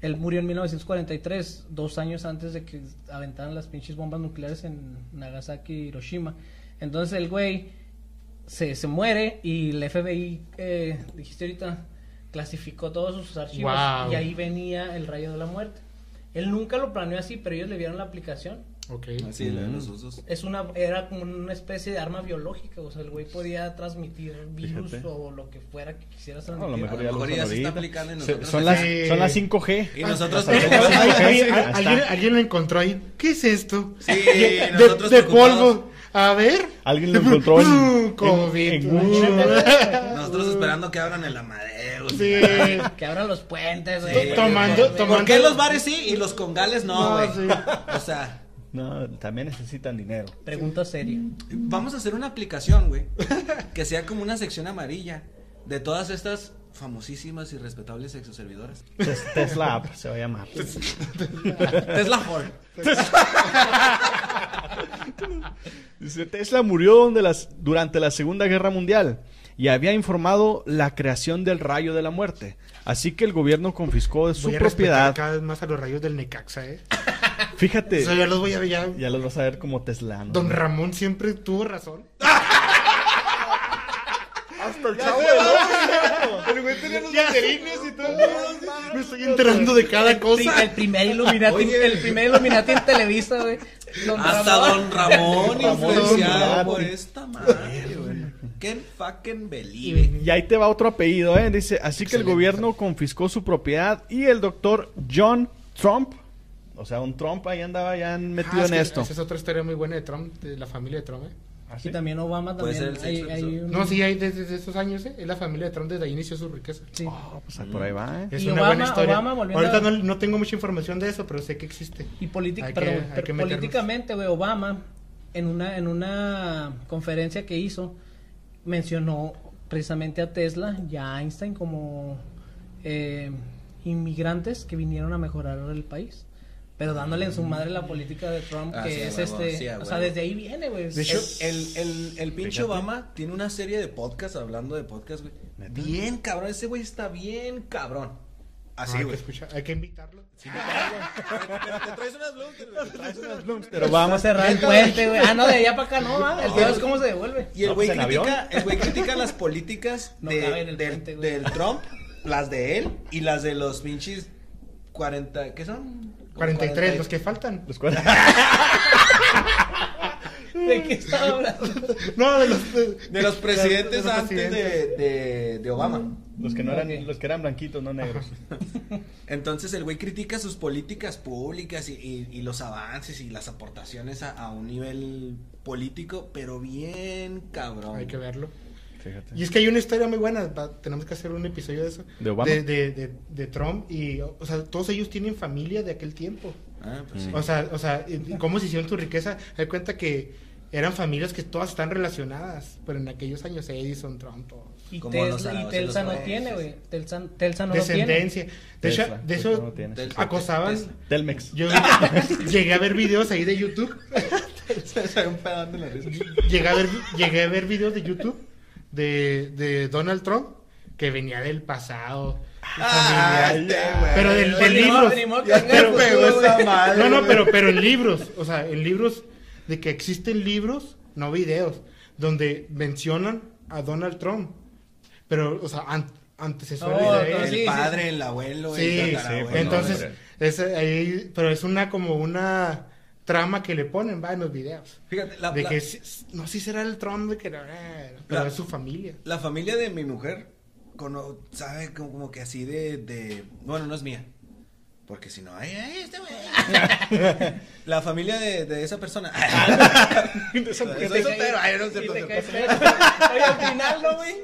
Speaker 4: él murió en 1943, dos años antes de que aventaran las pinches bombas nucleares en Nagasaki y Hiroshima. Entonces el güey se, se muere y el FBI, eh, dijiste ahorita, clasificó todos sus archivos
Speaker 3: Wow.
Speaker 4: y ahí venía el rayo de la muerte. Él nunca lo planeó así, pero ellos le vieron la aplicación.
Speaker 3: Ok.
Speaker 2: Así, de los usos.
Speaker 4: Es una, era como una especie de arma biológica, o sea, el güey podía transmitir virus
Speaker 1: Fíjate.
Speaker 4: o lo que fuera que quisieras
Speaker 1: No, a lo
Speaker 4: transmitir.
Speaker 1: mejor ya
Speaker 2: lo mejor ya se está aplicando en
Speaker 1: Se-
Speaker 2: nosotros
Speaker 1: son, las,
Speaker 3: aquí.
Speaker 1: son las 5G.
Speaker 2: Y nosotros
Speaker 1: Las
Speaker 3: Alguien, alguien-
Speaker 1: 5G,
Speaker 3: alguien-
Speaker 1: ya
Speaker 3: alguien-
Speaker 1: está.
Speaker 3: alguien lo encontró ahí. ¿Qué es esto?
Speaker 2: Sí,
Speaker 3: de,
Speaker 2: nosotros
Speaker 3: de polvo. A ver.
Speaker 1: Alguien lo encontró en,
Speaker 3: Uh, COVID.
Speaker 1: en- en
Speaker 3: Uh.
Speaker 2: Nosotros esperando que abran el Amadeus.
Speaker 3: Sí.
Speaker 4: Que abran los puentes,
Speaker 2: Sí,
Speaker 4: güey.
Speaker 3: tomando-
Speaker 4: Por-
Speaker 3: tomando-
Speaker 2: ¿Por qué los bares sí y los congales no,
Speaker 3: No,
Speaker 2: güey?
Speaker 3: sí.
Speaker 2: O sea,
Speaker 1: No, también necesitan dinero.
Speaker 4: Pregunta seria.
Speaker 2: vamos a hacer una aplicación, güey, que sea como una sección amarilla de todas estas famosísimas y respetables exoservidoras.
Speaker 1: Tes- Tesla App se va a llamar.
Speaker 2: Tesla Ford.
Speaker 1: Dice, Tesla murió donde las- durante la Segunda Guerra Mundial y había informado la creación del rayo de la muerte. Así que el gobierno confiscó de su
Speaker 3: Voy a respetar
Speaker 1: propiedad.
Speaker 3: cada vez más a los rayos del Necaxa, ¿eh?
Speaker 1: Fíjate,
Speaker 3: ya los voy a ver ya.
Speaker 1: ya los vas a ver como Tesla. ¿no?
Speaker 3: Don Ramón siempre tuvo razón.
Speaker 1: Hasta el chavo El güey tenía los banderines y todo.
Speaker 3: Me estoy enterando de cada cosa.
Speaker 4: el primer Illuminati,
Speaker 2: Oye.
Speaker 4: el primer Illuminati en Televisa, güey. Don
Speaker 2: Hasta
Speaker 4: Ramón.
Speaker 2: Don Ramón influenciado por esta madre, güey. Can fucking believe.
Speaker 1: Y ahí te va otro apellido, ¿eh? Dice, así que el gobierno confiscó su propiedad y el doctor John Trump, o sea, un Trump ahí andaba ya metido
Speaker 3: Ah, es
Speaker 1: en
Speaker 3: que
Speaker 1: esto.
Speaker 3: Esa es otra historia muy buena de Trump, de la familia de Trump. ¿eh?
Speaker 1: ¿Ah,
Speaker 4: Y
Speaker 1: sí?
Speaker 4: también Obama
Speaker 2: Puede
Speaker 4: también.
Speaker 2: ser el
Speaker 4: hay- hay un-
Speaker 3: No, sí, hay desde, desde esos años, ¿eh? Es la familia de Trump desde ahí inició su riqueza.
Speaker 4: sí.
Speaker 1: Oh, pues por ahí va, ¿eh?
Speaker 3: Es
Speaker 4: Y
Speaker 3: una
Speaker 4: Obama-
Speaker 3: buena historia.
Speaker 4: Obama, volviendo
Speaker 3: Ahorita
Speaker 4: a-
Speaker 3: no, no tengo mucha información de eso, pero sé que existe.
Speaker 4: Y política,
Speaker 3: Hay que-
Speaker 4: perdón, pero
Speaker 3: que
Speaker 4: políticamente, güey, Obama en una en una conferencia que hizo mencionó precisamente a Tesla y a Einstein como eh, inmigrantes que vinieron a mejorar el país. Pero dándole en su madre la política de Trump,
Speaker 2: Ah,
Speaker 4: que
Speaker 2: sí,
Speaker 4: es
Speaker 2: huevo,
Speaker 4: este.
Speaker 2: sí,
Speaker 4: o sea, desde ahí viene, güey.
Speaker 3: De hecho,
Speaker 2: el, el, el pinche
Speaker 1: Fíjate.
Speaker 2: Obama tiene una serie de podcasts hablando de podcast, güey. Bien cabrón, ese güey está bien cabrón. Así,
Speaker 3: hay, que
Speaker 2: güey.
Speaker 3: escuchar, hay que invitarlo.
Speaker 2: Te traes unas blooms, güey.
Speaker 1: Pero
Speaker 4: Vamos a cerrar el puente, güey. Ah, no, de allá para acá no, va. El pedo es cómo se devuelve.
Speaker 2: Y el
Speaker 1: No,
Speaker 2: güey
Speaker 1: pues, en
Speaker 2: critica, el güey critica las políticas
Speaker 4: No
Speaker 2: de-
Speaker 4: el
Speaker 2: del,
Speaker 4: puente, güey.
Speaker 2: del Trump, las de él y las de los pinches 40, ¿qué son?
Speaker 3: 43, los que faltan.
Speaker 1: Los cuatro-
Speaker 4: ¿De qué estaba hablando?
Speaker 3: No, de los. de-
Speaker 2: De los presidentes
Speaker 3: de los
Speaker 2: antes de,
Speaker 3: presidentes.
Speaker 2: de, de Obama.
Speaker 1: los que no eran, los que eran blanquitos, no negros.
Speaker 2: Entonces el güey critica sus políticas públicas y, y- y los avances y las aportaciones a, a un nivel político, pero bien cabrón.
Speaker 3: Hay que verlo.
Speaker 1: Fíjate.
Speaker 3: Y es que hay una historia muy buena, va- tenemos que hacer un episodio de eso.
Speaker 1: ¿De Obama?
Speaker 3: De, de, de- de Trump y, o sea, todos ellos tienen familia de aquel tiempo.
Speaker 2: Ah, pues sí.
Speaker 3: O sea, o sea, ¿cómo se hicieron tu riqueza? Hay cuenta que eran familias que todas están relacionadas, pero en aquellos años Edison, Trump, todos.
Speaker 4: Y, Tesla, y Telsa no tiene, güey. Telsa, Telsa no.
Speaker 3: Descendencia. De hecho,
Speaker 1: Tesla,
Speaker 3: de eso
Speaker 1: no tiene.
Speaker 2: Tesla.
Speaker 3: acosaban.
Speaker 2: Tesla.
Speaker 1: Telmex.
Speaker 3: Yo llegué a ver videos ahí de YouTube.
Speaker 2: Se un
Speaker 3: llegué a ver, llegué a ver videos de YouTube de, de Donald Trump que venía del pasado.
Speaker 2: Ah, este,
Speaker 3: pero del,
Speaker 4: modo-
Speaker 3: libros. No, no, pero, pero en libros. O sea, en libros de que existen libros, no videos, donde mencionan a Donald Trump. Pero, o sea, an- antecesores
Speaker 4: Oh,
Speaker 3: de él.
Speaker 2: El
Speaker 4: sí,
Speaker 2: padre,
Speaker 4: sí.
Speaker 2: el abuelo,
Speaker 3: Sí,
Speaker 2: el
Speaker 3: sí,
Speaker 2: tatarabuelo.
Speaker 3: entonces, es ahí, pero es una como una trama que le ponen, va, en los videos.
Speaker 2: Fíjate, la,
Speaker 3: de
Speaker 2: la-
Speaker 3: que no sé si será el Trump de que eh, pero
Speaker 2: La-
Speaker 3: es su familia.
Speaker 2: la familia de mi mujer cono- sabe como, como que así de, de... Bueno, no es mía. Porque si no, ay, ay, este güey. La familia de, de esa persona. Soy soltero, ay, no.
Speaker 4: Oye, al final, ¿no, güey?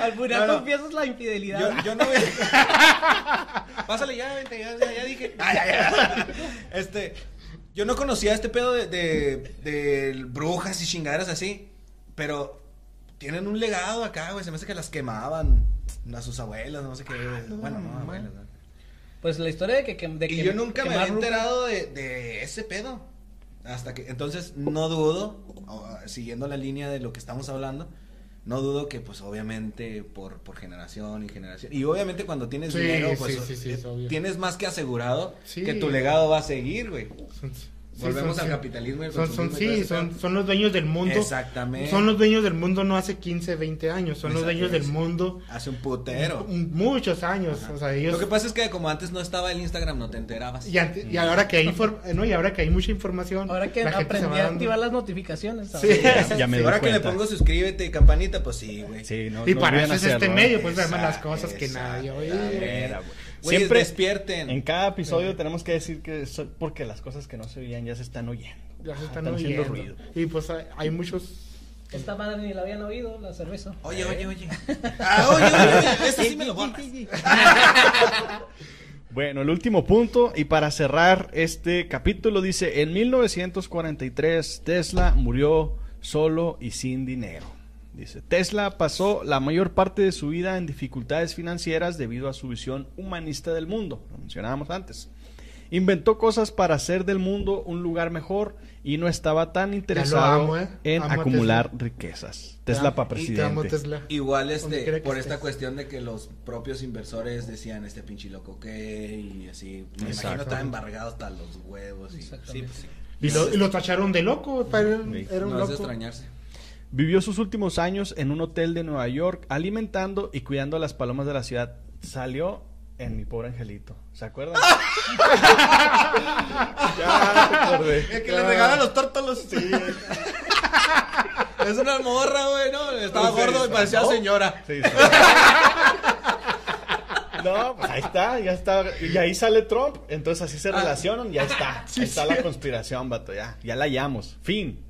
Speaker 4: Al final
Speaker 2: No, no.
Speaker 4: confiesas la infidelidad.
Speaker 2: Yo, yo no voy a... Pásale ya, vente, ya, ya, ya dije. Ay, ay, ay. Este, yo no conocía este pedo de, de, de brujas y chingaderas así, pero tienen un legado acá, güey, se me hace que las quemaban a sus abuelas, no sé qué, bueno, no, abuelas, ¿no?
Speaker 4: Pues la historia de que... que- de
Speaker 2: Y
Speaker 4: que-
Speaker 2: yo nunca me había enterado de, de ese pedo. Hasta que, entonces, no dudo, siguiendo la línea de lo que estamos hablando, no dudo que, pues, obviamente, por, por generación y generación. Y obviamente, cuando tienes
Speaker 3: Sí,
Speaker 2: dinero, pues,
Speaker 3: sí, sí,
Speaker 2: tienes más que asegurado que tu legado va a seguir, güey.
Speaker 3: Sí,
Speaker 2: Volvemos
Speaker 3: son-
Speaker 2: al
Speaker 3: sí.
Speaker 2: capitalismo y al
Speaker 3: Son, son, sí, son, son los dueños del mundo.
Speaker 2: Exactamente.
Speaker 3: Son los dueños del mundo no hace 15, 20 años, son los dueños del mundo
Speaker 2: Hace un putero.
Speaker 3: muchos años. O sea, ellos
Speaker 2: Lo que pasa es que como antes no estaba el Instagram, no te enterabas.
Speaker 3: y, ante- y ahora que hay infor- no, y ahora que hay mucha información,
Speaker 4: Ahora que aprendí a activar las notificaciones.
Speaker 3: Sí.
Speaker 1: Ya, ya me di
Speaker 2: ahora que le pongo suscríbete y campanita, pues sí, güey.
Speaker 1: Sí, no,
Speaker 3: y
Speaker 1: no
Speaker 3: para eso es este
Speaker 1: hacerlo, ¿eh?
Speaker 3: medio, pues verme las cosas que nadie oye.
Speaker 2: Güeyes,
Speaker 1: Siempre
Speaker 2: despierten.
Speaker 1: En cada episodio tenemos que decir que es porque las cosas que no se oían ya se están oyendo.
Speaker 3: Ya se están,
Speaker 1: haciendo
Speaker 3: oyendo.
Speaker 1: ruido.
Speaker 3: Y pues hay, hay muchos
Speaker 4: Esta madre ni la habían oído, la cerveza.
Speaker 2: Oye, oye, oye. Ah, oye, oye, oye. Ese sí me lo borras.
Speaker 1: Bueno, el último punto y para cerrar este capítulo dice, en 1943 Tesla murió solo y sin dinero. Dice, Tesla pasó la mayor parte de su vida en dificultades financieras debido a su visión humanista del mundo, lo mencionábamos antes. Inventó cosas para hacer del mundo un lugar mejor y no estaba tan interesado
Speaker 3: amo, ¿eh?
Speaker 1: en
Speaker 3: Amo
Speaker 1: acumular
Speaker 3: Tesla.
Speaker 1: riquezas. Tesla para
Speaker 3: amo,
Speaker 1: presidente.
Speaker 3: Tesla.
Speaker 2: Igual este, por esta
Speaker 3: estés.
Speaker 2: cuestión de que los propios inversores decían este pinche loco que y así. Me imagino estaba embargado hasta los huevos y sí,
Speaker 4: Exactamente.
Speaker 2: pues sí.
Speaker 3: Y lo, y lo tacharon de loco, para él
Speaker 1: Sí.
Speaker 3: era un
Speaker 2: No es de extrañarse.
Speaker 1: Vivió sus últimos años en un hotel de Nueva York, alimentando y cuidando a las palomas de la ciudad. Salió en Mi Pobre Angelito. ¿Se acuerdan? ya me acordé.
Speaker 2: El que le regalan los tórtolos. Sí. es una morra, güey, ¿no? Estaba gordo y parecía
Speaker 1: ¿no?
Speaker 2: señora.
Speaker 1: Sí, sí. No, pues ahí está, ya está. Y ahí sale Trump, entonces así se
Speaker 2: Ah.
Speaker 1: relacionan, ya está. ahí está la conspiración, vato, ya. Ya la hallamos. Fin.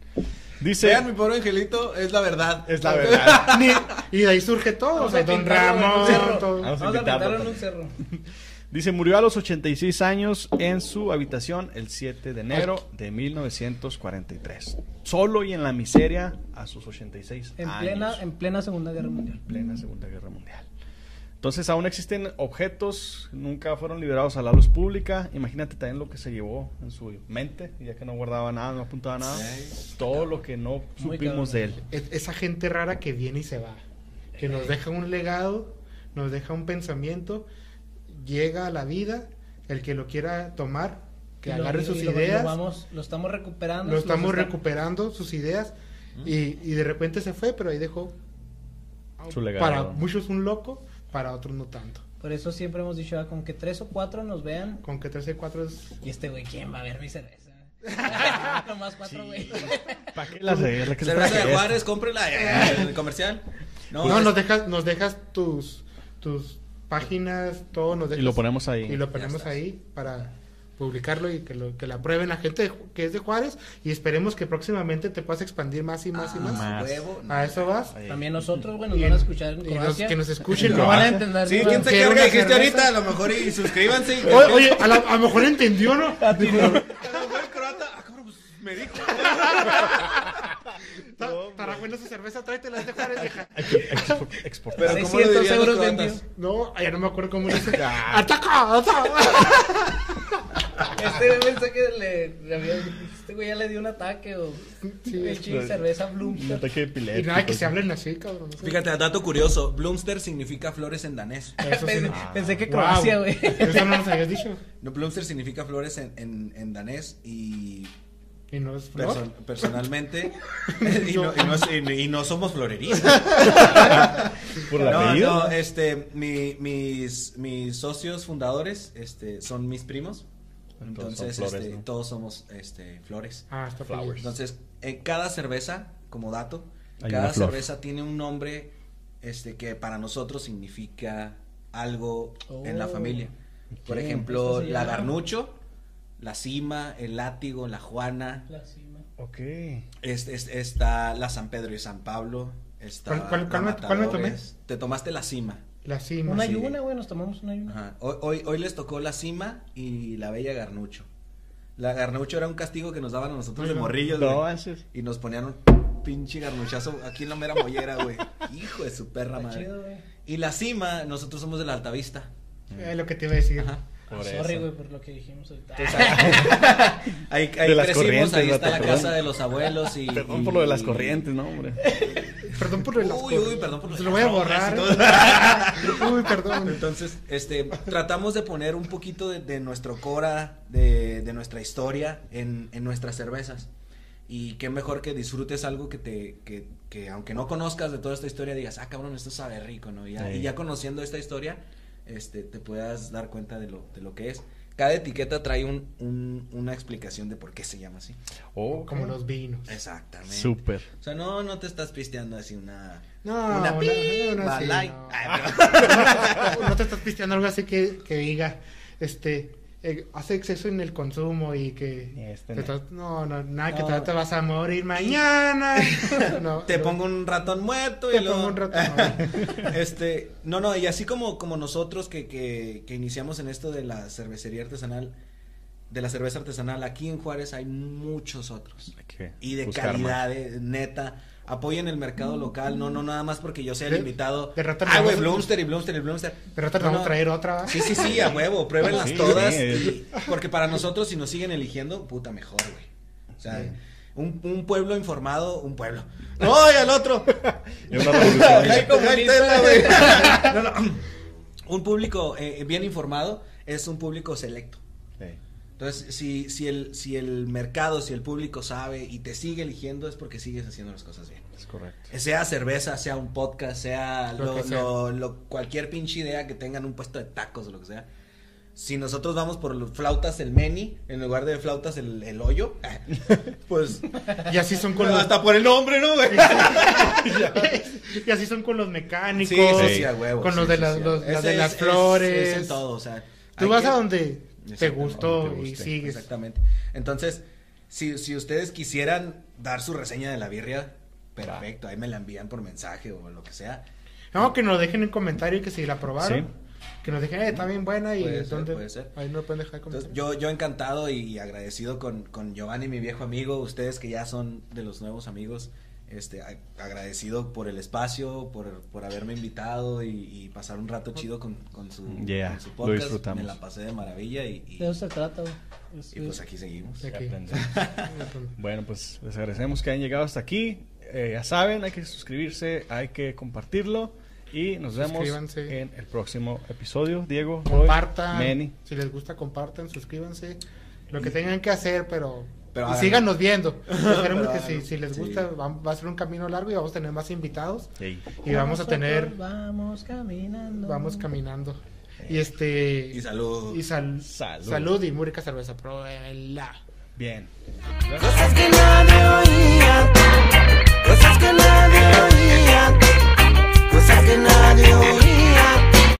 Speaker 1: Dice.
Speaker 2: Vean, mi pobre angelito, es la verdad.
Speaker 1: Es la verdad.
Speaker 3: Ni- y de ahí surge todo.
Speaker 4: Vamos
Speaker 3: o sea,
Speaker 4: a
Speaker 3: Don
Speaker 4: pintarlo en un
Speaker 3: Ramón.
Speaker 4: cerro.
Speaker 3: todo.
Speaker 1: Vamos a
Speaker 4: Vamos a
Speaker 1: invitarlo
Speaker 4: pintarlo en un cerro.
Speaker 1: Dice, murió a los 86 años en su habitación el 7 de enero de 1943. Solo y en la miseria a sus 86
Speaker 4: En
Speaker 1: años.
Speaker 4: plena, en plena Segunda Guerra Mundial.
Speaker 1: plena Segunda Guerra Mundial. Entonces aún existen objetos, nunca fueron liberados a la luz pública. Imagínate también lo que se llevó en su mente, ya que no guardaba nada, no apuntaba nada.
Speaker 2: Sí.
Speaker 1: Todo lo que no supimos de él.
Speaker 3: esa gente rara que viene y se va. Que nos deja un legado, nos deja un pensamiento, llega a la vida, el que lo quiera tomar, que
Speaker 4: Y lo-
Speaker 3: agarre
Speaker 4: y
Speaker 3: sus
Speaker 4: lo-
Speaker 3: ideas,
Speaker 4: Lo, vamos, lo estamos recuperando.
Speaker 3: lo estamos
Speaker 4: está-
Speaker 3: recuperando, sus ideas, y, y de repente se fue, pero ahí dejó
Speaker 1: Su legado.
Speaker 3: para muchos un loco, para otros no tanto.
Speaker 4: Por eso siempre hemos dicho, ah, con que tres o cuatro nos vean.
Speaker 3: Con que 13 4 es...
Speaker 4: Y este güey, ¿quién va a ver mi cerveza? Nomás cuatro, güey.
Speaker 1: ¿Para qué la que
Speaker 2: Cerveza
Speaker 1: para
Speaker 2: de Juárez, cómprela eh, en el comercial.
Speaker 3: No,
Speaker 2: No, es-
Speaker 3: nos dejas, nos dejas tus, tus páginas, todo nos
Speaker 1: Y
Speaker 3: dejas.
Speaker 1: lo ponemos ahí.
Speaker 3: Y lo ponemos ahí para publicarlo y que lo que la prueben la gente de que es de Juárez y esperemos que próximamente te puedas expandir más y más y
Speaker 2: Ah,
Speaker 3: más.
Speaker 1: más.
Speaker 2: huevo.
Speaker 3: A eso vas.
Speaker 1: Ahí.
Speaker 4: También nosotros, güey, nos
Speaker 3: Y
Speaker 4: van a escuchar en
Speaker 3: y
Speaker 4: Croacia.
Speaker 3: que nos escuchen
Speaker 1: En
Speaker 4: No van a entender.
Speaker 2: Sí, ¿quién se carga dijiste ahorita? A lo mejor y suscríbanse. y-
Speaker 3: Oye, oye, a, la- a lo mejor entendió, ¿no?
Speaker 2: A lo mejor el croata, ah, cabrón, pues, me dijo.
Speaker 3: Estará buena esa cerveza, tráetela de Juárez, vieja.
Speaker 1: Hay que expo- exportar.
Speaker 2: Pero ¿cómo lo
Speaker 4: 600
Speaker 2: dirían los
Speaker 4: euros vendió.
Speaker 3: No, ya no me acuerdo cómo dice.
Speaker 1: Ah.
Speaker 3: ¡Ataca! ¡Ataca!
Speaker 4: Este güey pensé que le, le había, este güey ya le dio un ataque o
Speaker 3: Sí,
Speaker 4: el chile cerveza
Speaker 1: Un
Speaker 4: Bloomster.
Speaker 1: ataque
Speaker 3: Y
Speaker 1: epiléptico.
Speaker 3: nada, que se hablen así, cabrón. no sé.
Speaker 2: Fíjate, dato curioso, Bloomster significa flores en danés.
Speaker 3: Eso sí.
Speaker 4: Pensé,
Speaker 1: Ah.
Speaker 4: pensé que
Speaker 3: Wow.
Speaker 4: Croacia, güey.
Speaker 3: Eso no nos habías dicho.
Speaker 2: No, Bloomster significa flores en, en, en danés y
Speaker 3: Y no es flor.
Speaker 2: perso- personalmente y, no, y, no, es- y- y no somos florerías.
Speaker 1: Por el
Speaker 2: No,
Speaker 1: apellido.
Speaker 2: no, este, mi- mis, mis socios fundadores, este, son mis primos.
Speaker 1: Entonces flores,
Speaker 2: este,
Speaker 1: ¿no?
Speaker 2: todos somos, este, flores.
Speaker 3: Ah, está
Speaker 1: Flowers.
Speaker 2: Entonces, en cada cerveza, como dato,
Speaker 1: Hay
Speaker 2: cada cerveza tiene un nombre, este, que para nosotros significa algo en la
Speaker 4: Oh.
Speaker 2: familia. Por ejemplo, la
Speaker 4: llama-
Speaker 2: garnucho, la cima, el látigo, la juana,
Speaker 4: La cima.
Speaker 1: Ok.
Speaker 2: este, este- está la San Pedro y San Pablo, está
Speaker 3: ¿Cuál- cuál-
Speaker 2: la
Speaker 3: cuál me- cuál me tomé?
Speaker 2: Te tomaste la cima.
Speaker 3: La cima.
Speaker 4: Una
Speaker 2: sí.
Speaker 4: ayuna, güey, nos tomamos una ayuna.
Speaker 2: Ajá. Hoy, hoy, hoy les tocó la cima y la bella garnucho. La garnucho era un castigo que nos daban a nosotros de morrillos,
Speaker 1: No,
Speaker 2: güey.
Speaker 1: haces-
Speaker 2: Y nos ponían un pinche garnuchazo aquí en la mera mollera, güey. Hijo de su perra
Speaker 4: Está
Speaker 2: madre.
Speaker 4: chido, güey.
Speaker 2: Y la cima, nosotros somos de la Altavista.
Speaker 3: Es lo que te iba a decir.
Speaker 2: Ajá.
Speaker 1: Por
Speaker 4: Sorry,
Speaker 1: eso.
Speaker 4: güey, por lo que dijimos ahorita.
Speaker 2: Ahí, ahí
Speaker 1: De las
Speaker 2: crecimos,
Speaker 1: corrientes,
Speaker 2: ahí está la
Speaker 1: perdón.
Speaker 2: casa de los abuelos y...
Speaker 1: Perdón
Speaker 2: y-
Speaker 1: por lo de las corrientes, ¿no, hombre?
Speaker 3: Perdón por las
Speaker 2: Uy, uy, perdón por lo
Speaker 3: Se
Speaker 2: de
Speaker 3: lo
Speaker 2: las
Speaker 3: voy a borrar. uy, perdón.
Speaker 2: Entonces, este, tratamos de poner un poquito de, de nuestro cora, de, de nuestra historia en, en nuestras cervezas. Y qué mejor que disfrutes algo que te, que, que aunque no conozcas de toda esta historia, digas, ah, cabrón, esto sabe rico, ¿no? Y ya,
Speaker 1: Sí.
Speaker 2: y ya conociendo esta historia, este, te puedas dar cuenta de lo, de lo que es. Cada etiqueta trae un, un- una explicación de por qué se llama así.
Speaker 1: Oh,
Speaker 3: Como los vinos.
Speaker 2: Exactamente.
Speaker 1: Súper.
Speaker 2: O sea, no, no te estás pisteando así una...
Speaker 3: No,
Speaker 2: una pi-
Speaker 3: una sí,
Speaker 2: Balay.
Speaker 3: no.
Speaker 2: Ay, pero-
Speaker 3: no te estás pisteando algo así que, que diga, este, eh, hace exceso en el consumo y que...
Speaker 1: Este
Speaker 3: te
Speaker 1: no.
Speaker 3: estás- no, no, nada, que
Speaker 4: No.
Speaker 3: te, te vas a morir mañana. No,
Speaker 2: te pongo un ratón muerto y
Speaker 3: Te
Speaker 2: luego-
Speaker 3: pongo un rato. no.
Speaker 2: este, no, no, y así como, como nosotros que, que, que iniciamos en esto de la cervecería artesanal, de la cerveza artesanal, aquí en Juárez hay muchos otros.
Speaker 1: Hay que
Speaker 2: Y de
Speaker 1: buscar
Speaker 2: calidad, de- neta. Apoyen el mercado local, no, no nada más porque yo sea el
Speaker 3: De-
Speaker 2: invitado.
Speaker 3: de rato
Speaker 2: Ah, güey, Bloomster y Bloomster y Bloomster.
Speaker 3: Pero ahorita te
Speaker 2: No,
Speaker 3: vamos a
Speaker 2: no.
Speaker 3: traer otra.
Speaker 2: Sí, sí, sí, a huevo, pruébenlas
Speaker 1: Sí,
Speaker 2: todas.
Speaker 1: sí.
Speaker 2: y- porque para nosotros, si nos siguen eligiendo, puta, mejor, güey. O sea, un, un pueblo informado, un pueblo. ¡No, y al otro! No, no. Un público eh, bien informado es un público selecto. Entonces, si, si, el, si el mercado, si el público sabe y te sigue eligiendo, es porque sigues haciendo las cosas bien.
Speaker 1: Es correcto.
Speaker 2: Sea cerveza, sea un podcast, sea
Speaker 3: Lo
Speaker 2: lo,
Speaker 3: que sea.
Speaker 2: lo- lo- cualquier pinche idea que tengan un puesto de tacos o lo que sea. si nosotros vamos por los flautas el meni, en lugar de flautas el, el hoyo, pues
Speaker 3: Y así son con los,
Speaker 2: hasta por el nombre, ¿no?
Speaker 3: y así son con los mecánicos,
Speaker 2: Sí, sí, sí, a huevo.
Speaker 3: con los de, las, los- de las
Speaker 2: es-
Speaker 3: flores.
Speaker 2: es en todo, o sea.
Speaker 3: Tú vas
Speaker 2: que-
Speaker 3: a donde te gustó y sigues.
Speaker 2: Exactamente. Entonces, si, si ustedes quisieran dar su reseña de la birria, perfecto, ahí me la envían por mensaje o lo que sea.
Speaker 3: No, que nos dejen en comentario que si la probaron.
Speaker 1: Sí.
Speaker 3: Que nos dejen, eh, está bien buena y
Speaker 2: Puede ser,
Speaker 3: dónde-
Speaker 2: puede ser.
Speaker 3: Ahí no pueden dejar
Speaker 2: Entonces, yo, yo encantado y agradecido con, con Giovanni, mi viejo amigo, ustedes que ya son de los nuevos amigos, este, a- agradecido por el espacio, por, por haberme invitado y, y pasar un rato chido con, con su,
Speaker 1: Yeah,
Speaker 2: con su
Speaker 1: lo
Speaker 2: podcast.
Speaker 1: disfrutamos.
Speaker 2: Me la pasé de maravilla y, y-
Speaker 4: De eso se trata. Es-
Speaker 2: y pues aquí seguimos.
Speaker 3: Aquí.
Speaker 1: Bueno, pues les agradecemos que hayan llegado hasta aquí. Eh, ya saben, hay que suscribirse, hay que compartirlo. Y nos vemos en el próximo episodio. Diego, Roy,
Speaker 3: Compartan.
Speaker 1: Manny.
Speaker 3: Si les gusta, compartan, suscríbanse. Lo que tengan que hacer, pero.
Speaker 2: Pero
Speaker 3: y síganos viendo. Esperemos que si, si les
Speaker 2: Sí.
Speaker 3: gusta, va, va a ser un camino largo y vamos a tener más invitados. Y vamos a tener.
Speaker 4: Vamos caminando.
Speaker 3: Vamos caminando. Y este.
Speaker 2: Y salud.
Speaker 3: Y sal-
Speaker 1: Salud.
Speaker 3: salud. y muy rica cerveza. Pruébenla.
Speaker 1: Bien.
Speaker 6: Cosas que nadie oía, cosas que nadie oía, cosas que nadie oía.